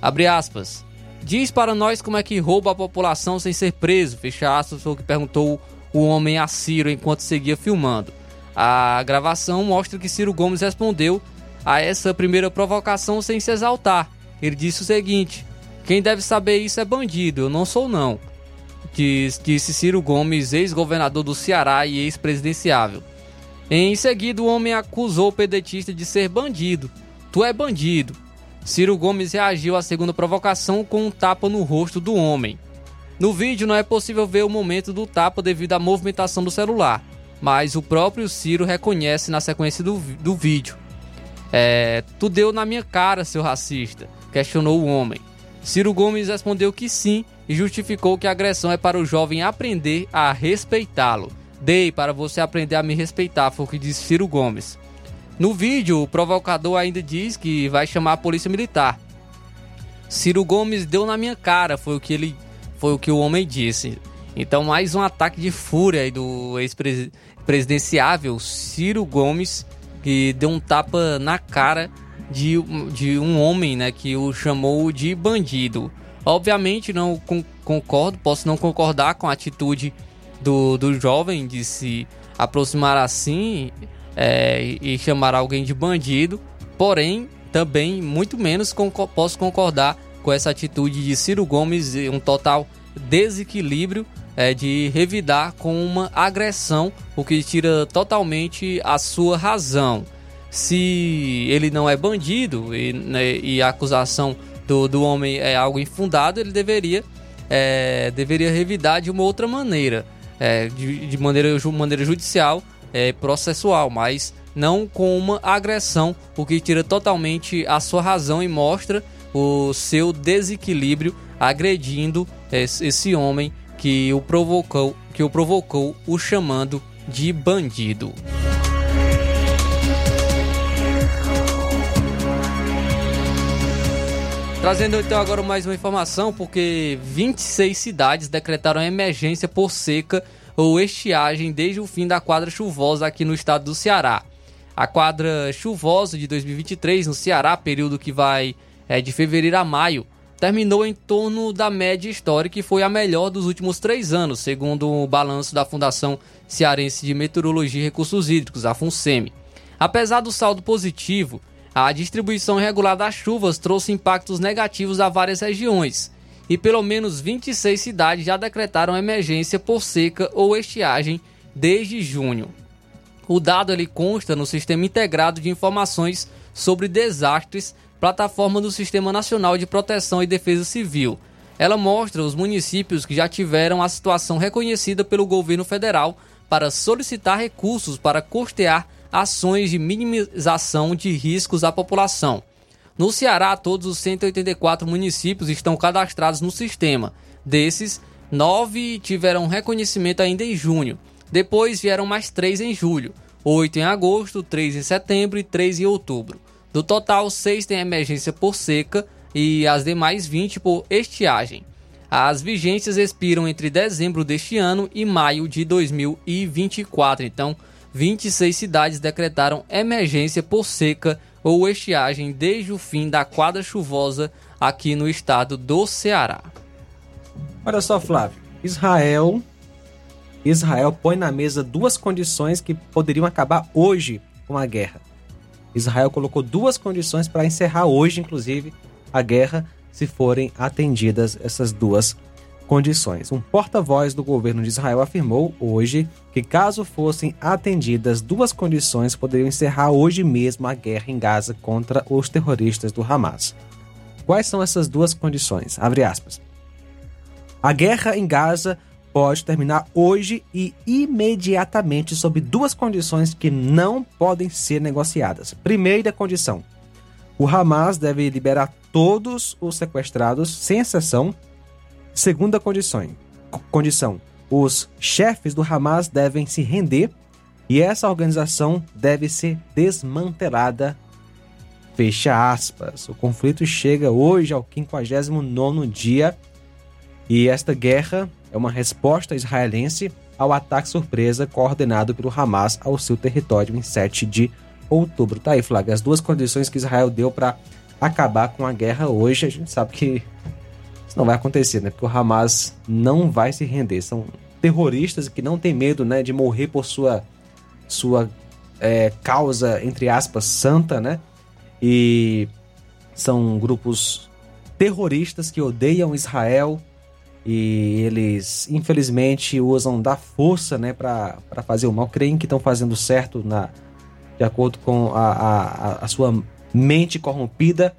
[SPEAKER 2] Abre aspas. Diz para nós como é que rouba a população sem ser preso. Fecha aspas, foi o que perguntou o homem a Ciro enquanto seguia filmando. A gravação mostra que Ciro Gomes respondeu a essa primeira provocação sem se exaltar. Ele disse o seguinte: Quem deve saber isso é bandido, eu não sou não. Disse Ciro Gomes, ex-governador do Ceará e ex-presidenciável. Em seguida, o homem acusou o pedetista de ser bandido. Tu é bandido. Ciro Gomes reagiu à segunda provocação com um tapa no rosto do homem. No vídeo não é possível ver o momento do tapa devido à movimentação do celular, mas o próprio Ciro reconhece na sequência do, do vídeo. É, tu deu na minha cara, seu racista, questionou o homem. Ciro Gomes respondeu que sim e justificou que a agressão é para o jovem aprender a respeitá-lo. Dei para você aprender a me respeitar, foi o que disse Ciro Gomes. No vídeo, o provocador ainda diz que vai chamar a polícia militar. Ciro Gomes deu na minha cara, foi o que ele foi o que o homem disse. Então, mais um ataque de fúria do ex-presidenciável Ciro Gomes, que deu um tapa na cara de, de um homem né, que o chamou de bandido. Obviamente, não concordo, posso não concordar com a atitude do, do jovem de se aproximar assim é, e chamar alguém de bandido, porém, também muito menos posso concordar com essa atitude de Ciro Gomes, um total desequilíbrio é, de revidar com uma agressão, o que tira totalmente a sua razão. Se ele não é bandido e, né, e a acusação do, do homem é algo infundado, ele deveria, é, deveria revidar de uma outra maneira é, de, de, maneira, maneira judicial, é, processual, mas não com uma agressão, o que tira totalmente a sua razão e mostra o seu desequilíbrio agredindo esse, esse homem que o provocou, que o provocou, o chamando de bandido. Trazendo então agora mais uma informação, porque 26 cidades decretaram emergência por seca ou estiagem desde o fim da quadra chuvosa aqui no estado do Ceará. A quadra chuvosa de 2023 no Ceará, período que vai é, de fevereiro a maio, terminou em torno da média histórica e foi a melhor dos últimos três anos, segundo o balanço da Fundação Cearense de Meteorologia e Recursos Hídricos, a FUNSEMI. Apesar do saldo positivo, a distribuição regular das chuvas trouxe impactos negativos a várias regiões, e pelo menos 26 cidades já decretaram emergência por seca ou estiagem desde junho. O dado ele consta no Sistema Integrado de Informações sobre Desastres, plataforma do Sistema Nacional de Proteção e Defesa Civil. Ela mostra os municípios que já tiveram a situação reconhecida pelo governo federal para solicitar recursos para custear ações de minimização de riscos à população. No Ceará, todos os 184 municípios estão cadastrados no sistema. Desses, nove tiveram reconhecimento ainda em junho. Depois vieram mais três em julho, oito em agosto, três em setembro e três em outubro. Do total, seis têm emergência por seca e as demais 20 por estiagem. As vigências expiram entre dezembro deste ano e maio de 2024. Então, 26 cidades decretaram emergência por seca ou estiagem desde o fim da quadra chuvosa aqui no estado do Ceará.
[SPEAKER 1] Olha só, Flávio. Israel Israel põe na mesa duas condições que poderiam acabar hoje com a guerra. Israel colocou duas condições para encerrar hoje, inclusive, a guerra, se forem atendidas essas duas condições. Um porta-voz do governo de Israel afirmou hoje que, caso fossem atendidas duas condições, poderiam encerrar hoje mesmo a guerra em Gaza contra os terroristas do Hamas. Quais são essas duas condições? Abre aspas. A guerra em Gaza pode terminar hoje e imediatamente sob duas condições que não podem ser negociadas. Primeira condição: O Hamas deve liberar todos os sequestrados, sem exceção. Segunda condição, condição: os chefes do Hamas devem se render e essa organização deve ser desmantelada. Fecha aspas. O conflito chega hoje ao 59 dia e esta guerra é uma resposta israelense ao ataque surpresa coordenado pelo Hamas ao seu território em 7 de outubro. Tá aí, Flávio, as duas condições que Israel deu para acabar com a guerra hoje, a gente sabe que não vai acontecer, né? Porque o Hamas não vai se render. São terroristas que não têm medo, né, de morrer por sua sua é, causa entre aspas santa, né? E são grupos terroristas que odeiam Israel e eles infelizmente usam da força, né, para fazer o mal. Creem que estão fazendo certo na de acordo com a, a, a sua mente corrompida,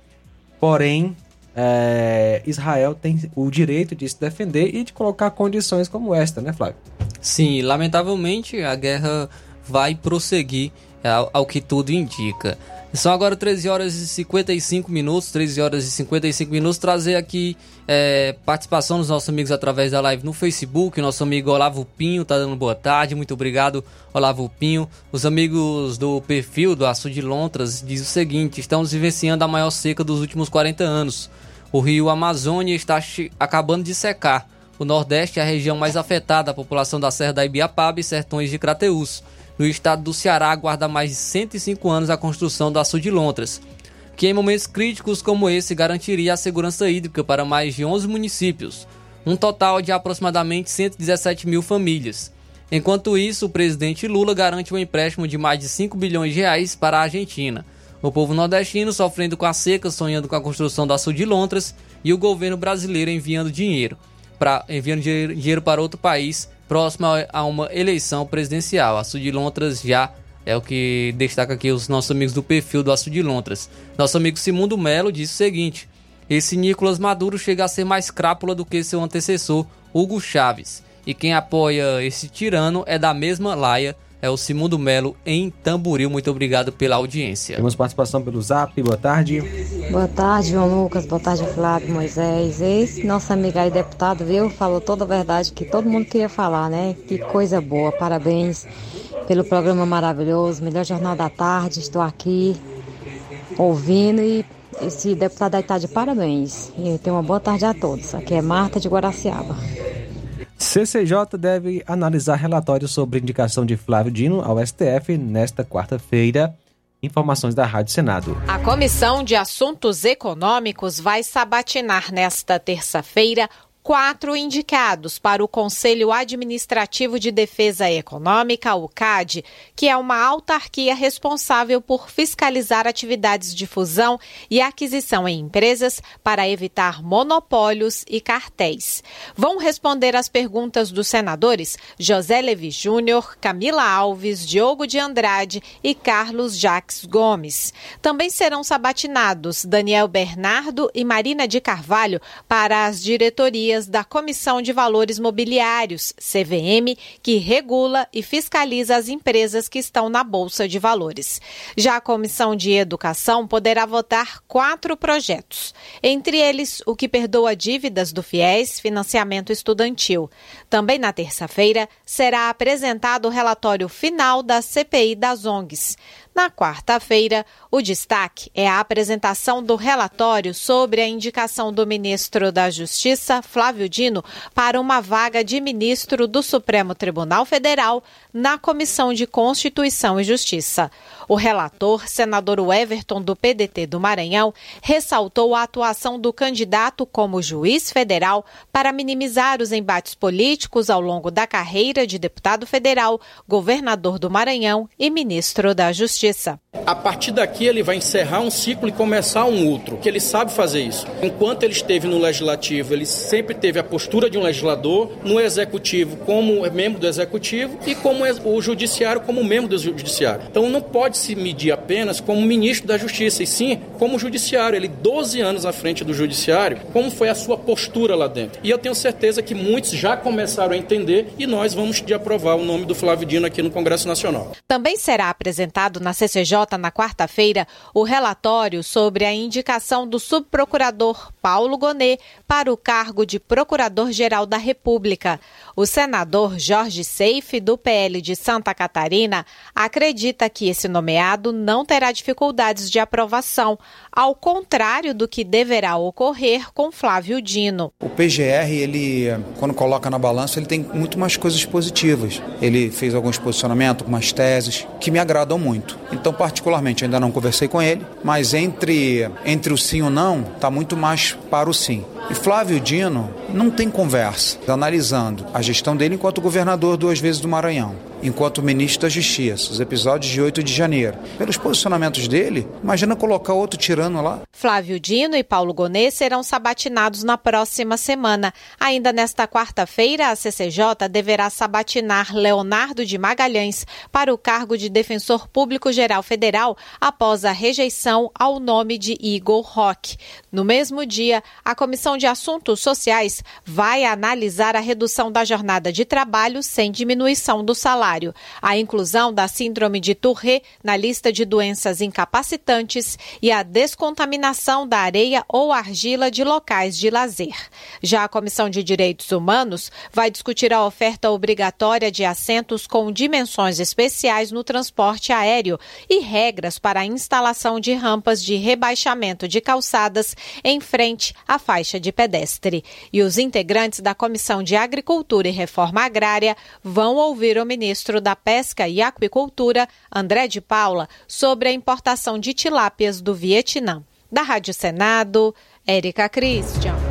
[SPEAKER 1] porém é, Israel tem o direito de se defender e de colocar condições como esta, né, Flávio?
[SPEAKER 2] Sim, lamentavelmente a guerra vai prosseguir ao, ao que tudo indica. São agora 13 horas e 55 minutos, 13 horas e 55 minutos. Trazer aqui é, participação dos nossos amigos através da live no Facebook. Nosso amigo Olavo Pinho tá dando boa tarde. Muito obrigado, Olavo Pinho. Os amigos do perfil do Açu de Lontras diz o seguinte: estamos vivenciando a maior seca dos últimos 40 anos. O rio Amazônia está acabando de secar. O Nordeste é a região mais afetada, a população da Serra da Ibiapaba e sertões de Crateús no estado do Ceará aguarda mais de 105 anos a construção do Açu de Lontras, que em momentos críticos como esse garantiria a segurança hídrica para mais de 11 municípios, um total de aproximadamente 117 mil famílias. Enquanto isso, o presidente Lula garante um empréstimo de mais de 5 bilhões de reais para a Argentina. O povo nordestino sofrendo com a seca, sonhando com a construção do Açu de Lontras e o governo brasileiro enviando dinheiro, pra, enviando dinheiro para outro país próximo a uma eleição presidencial. Açu de Lontras já é o que destaca aqui os nossos amigos do perfil do Açu de Lontras. Nosso amigo Simundo Melo disse o seguinte: esse Nicolas Maduro chega a ser mais crápula do que seu antecessor, Hugo Chaves. E quem apoia esse tirano é da mesma laia é o Simundo Melo em Tamboril. Muito obrigado pela audiência.
[SPEAKER 1] Temos participação pelo Zap. Boa tarde.
[SPEAKER 15] Boa tarde, João Lucas. Boa tarde, Flávio Moisés. Esse nosso amigo aí, deputado, viu? Falou toda a verdade que todo mundo queria falar, né? Que coisa boa. Parabéns pelo programa maravilhoso. Melhor Jornal da Tarde. Estou aqui ouvindo e esse deputado aí está de parabéns. E tenha uma boa tarde a todos. Aqui é Marta de Guaraciaba.
[SPEAKER 1] CCJ deve analisar relatório sobre indicação de Flávio Dino ao STF nesta quarta-feira. Informações da Rádio Senado.
[SPEAKER 16] A Comissão de Assuntos Econômicos vai sabatinar nesta terça-feira quatro indicados para o Conselho Administrativo de Defesa Econômica, o CAD, que é uma autarquia responsável por fiscalizar atividades de fusão e aquisição em empresas para evitar monopólios e cartéis. Vão responder às perguntas dos senadores José Levi Júnior, Camila Alves, Diogo de Andrade e Carlos Jacques Gomes. Também serão sabatinados Daniel Bernardo e Marina de Carvalho para as diretorias da Comissão de Valores Mobiliários, CVM, que regula e fiscaliza as empresas que estão na Bolsa de Valores. Já a Comissão de Educação poderá votar quatro projetos, entre eles o que perdoa dívidas do FIES, financiamento estudantil. Também na terça-feira será apresentado o relatório final da CPI das ONGs. Na quarta-feira, o destaque é a apresentação do relatório sobre a indicação do ministro da Justiça, Flávio Dino, para uma vaga de ministro do Supremo Tribunal Federal na Comissão de Constituição e Justiça. O relator, senador Everton, do PDT do Maranhão, ressaltou a atuação do candidato como juiz federal para minimizar os embates políticos ao longo da carreira de deputado federal, governador do Maranhão e ministro da Justiça.
[SPEAKER 17] A partir daqui, ele vai encerrar um ciclo e começar um outro, que ele sabe fazer isso. Enquanto ele esteve no legislativo, ele sempre teve a postura de um legislador, no executivo, como membro do executivo, e como o judiciário, como membro do judiciário. Então, não pode se medir apenas como ministro da Justiça, e sim como judiciário. Ele, 12 anos à frente do judiciário, como foi a sua postura lá dentro. E eu tenho certeza que muitos já começaram a entender e nós vamos de aprovar o nome do Flávio Dino aqui no Congresso Nacional.
[SPEAKER 16] Também será apresentado na na CCJ na quarta-feira o relatório sobre a indicação do subprocurador Paulo Gonet para o cargo de Procurador-Geral da República. O senador Jorge Seife, do PL de Santa Catarina, acredita que esse nomeado não terá dificuldades de aprovação, ao contrário do que deverá ocorrer com Flávio Dino.
[SPEAKER 18] O PGR, ele, quando coloca na balança, ele tem muito mais coisas positivas. Ele fez alguns posicionamentos, algumas teses que me agradam muito. Então, particularmente, ainda não conversei com ele, mas entre, entre o sim e o não, está muito mais para o sim. E Flávio Dino não tem conversa, analisando a gestão dele enquanto governador duas vezes do Maranhão, enquanto ministro da Justiça, os episódios de 8 de janeiro. Pelos posicionamentos dele, imagina colocar outro tirano lá.
[SPEAKER 16] Flávio Dino e Paulo Gonê serão sabatinados na próxima semana. Ainda nesta quarta-feira, a CCJ deverá sabatinar Leonardo de Magalhães para o cargo de Defensor Público Geral Federal após a rejeição ao nome de Igor Roque. No mesmo dia, a Comissão de Assuntos Sociais vai analisar a redução da jornada de trabalho sem diminuição do salário, a inclusão da síndrome de Tourette na lista de doenças incapacitantes e a descontaminação da areia ou argila de locais de lazer. Já a Comissão de Direitos Humanos vai discutir a oferta obrigatória de assentos com dimensões especiais no transporte aéreo e regras para a instalação de rampas de rebaixamento de calçadas em frente à faixa de pedestre. E os integrantes da Comissão de Agricultura e Reforma Agrária vão ouvir o ministro da Pesca e Aquicultura, André de Paula, sobre a importação de tilápias do Vietnã. Da Rádio Senado, Érica Christian.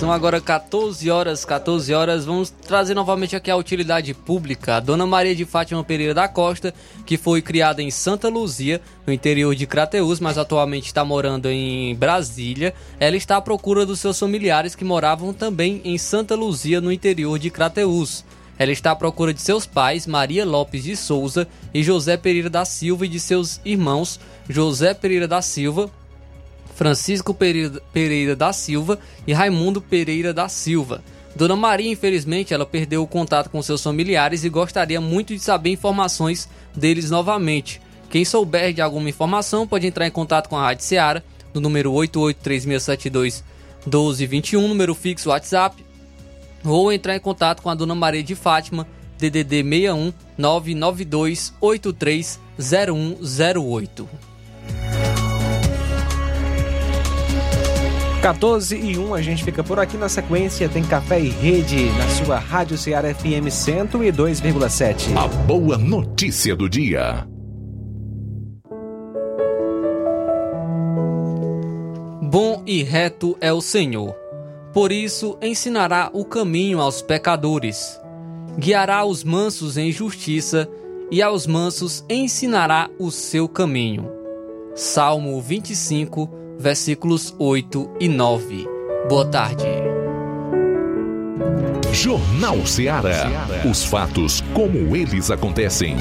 [SPEAKER 2] São agora 14 horas, 14 horas. Vamos trazer novamente aqui a utilidade pública. A Dona Maria de Fátima Pereira da Costa, que foi criada em Santa Luzia, no interior de Crateús, mas atualmente está morando em Brasília. Ela está à procura dos seus familiares que moravam também em Santa Luzia, no interior de Crateús. Ela está à procura de seus pais, Maria Lopes de Souza e José Pereira da Silva, e de seus irmãos, José Pereira da Silva, Francisco Pereira, da Silva e Raimundo Pereira da Silva. Dona Maria, infelizmente, ela perdeu o contato com seus familiares e gostaria muito de saber informações deles novamente. Quem souber de alguma informação pode entrar em contato com a Rádio Seara no número 883672 1221, número fixo WhatsApp, ou entrar em contato com a Dona Maria de Fátima, DDD 61 992 83
[SPEAKER 1] 14 e 1, a gente fica por aqui. Na sequência, tem Café e Rede na sua Rádio Ceará FM 102,7.
[SPEAKER 3] A boa notícia do dia.
[SPEAKER 2] Bom e reto é o Senhor. Por isso ensinará o caminho aos pecadores. Guiará os mansos em justiça e aos mansos ensinará o seu caminho. Salmo 25, versículos 8 e 9. Boa tarde.
[SPEAKER 3] Jornal Ceará. Os fatos como eles acontecem.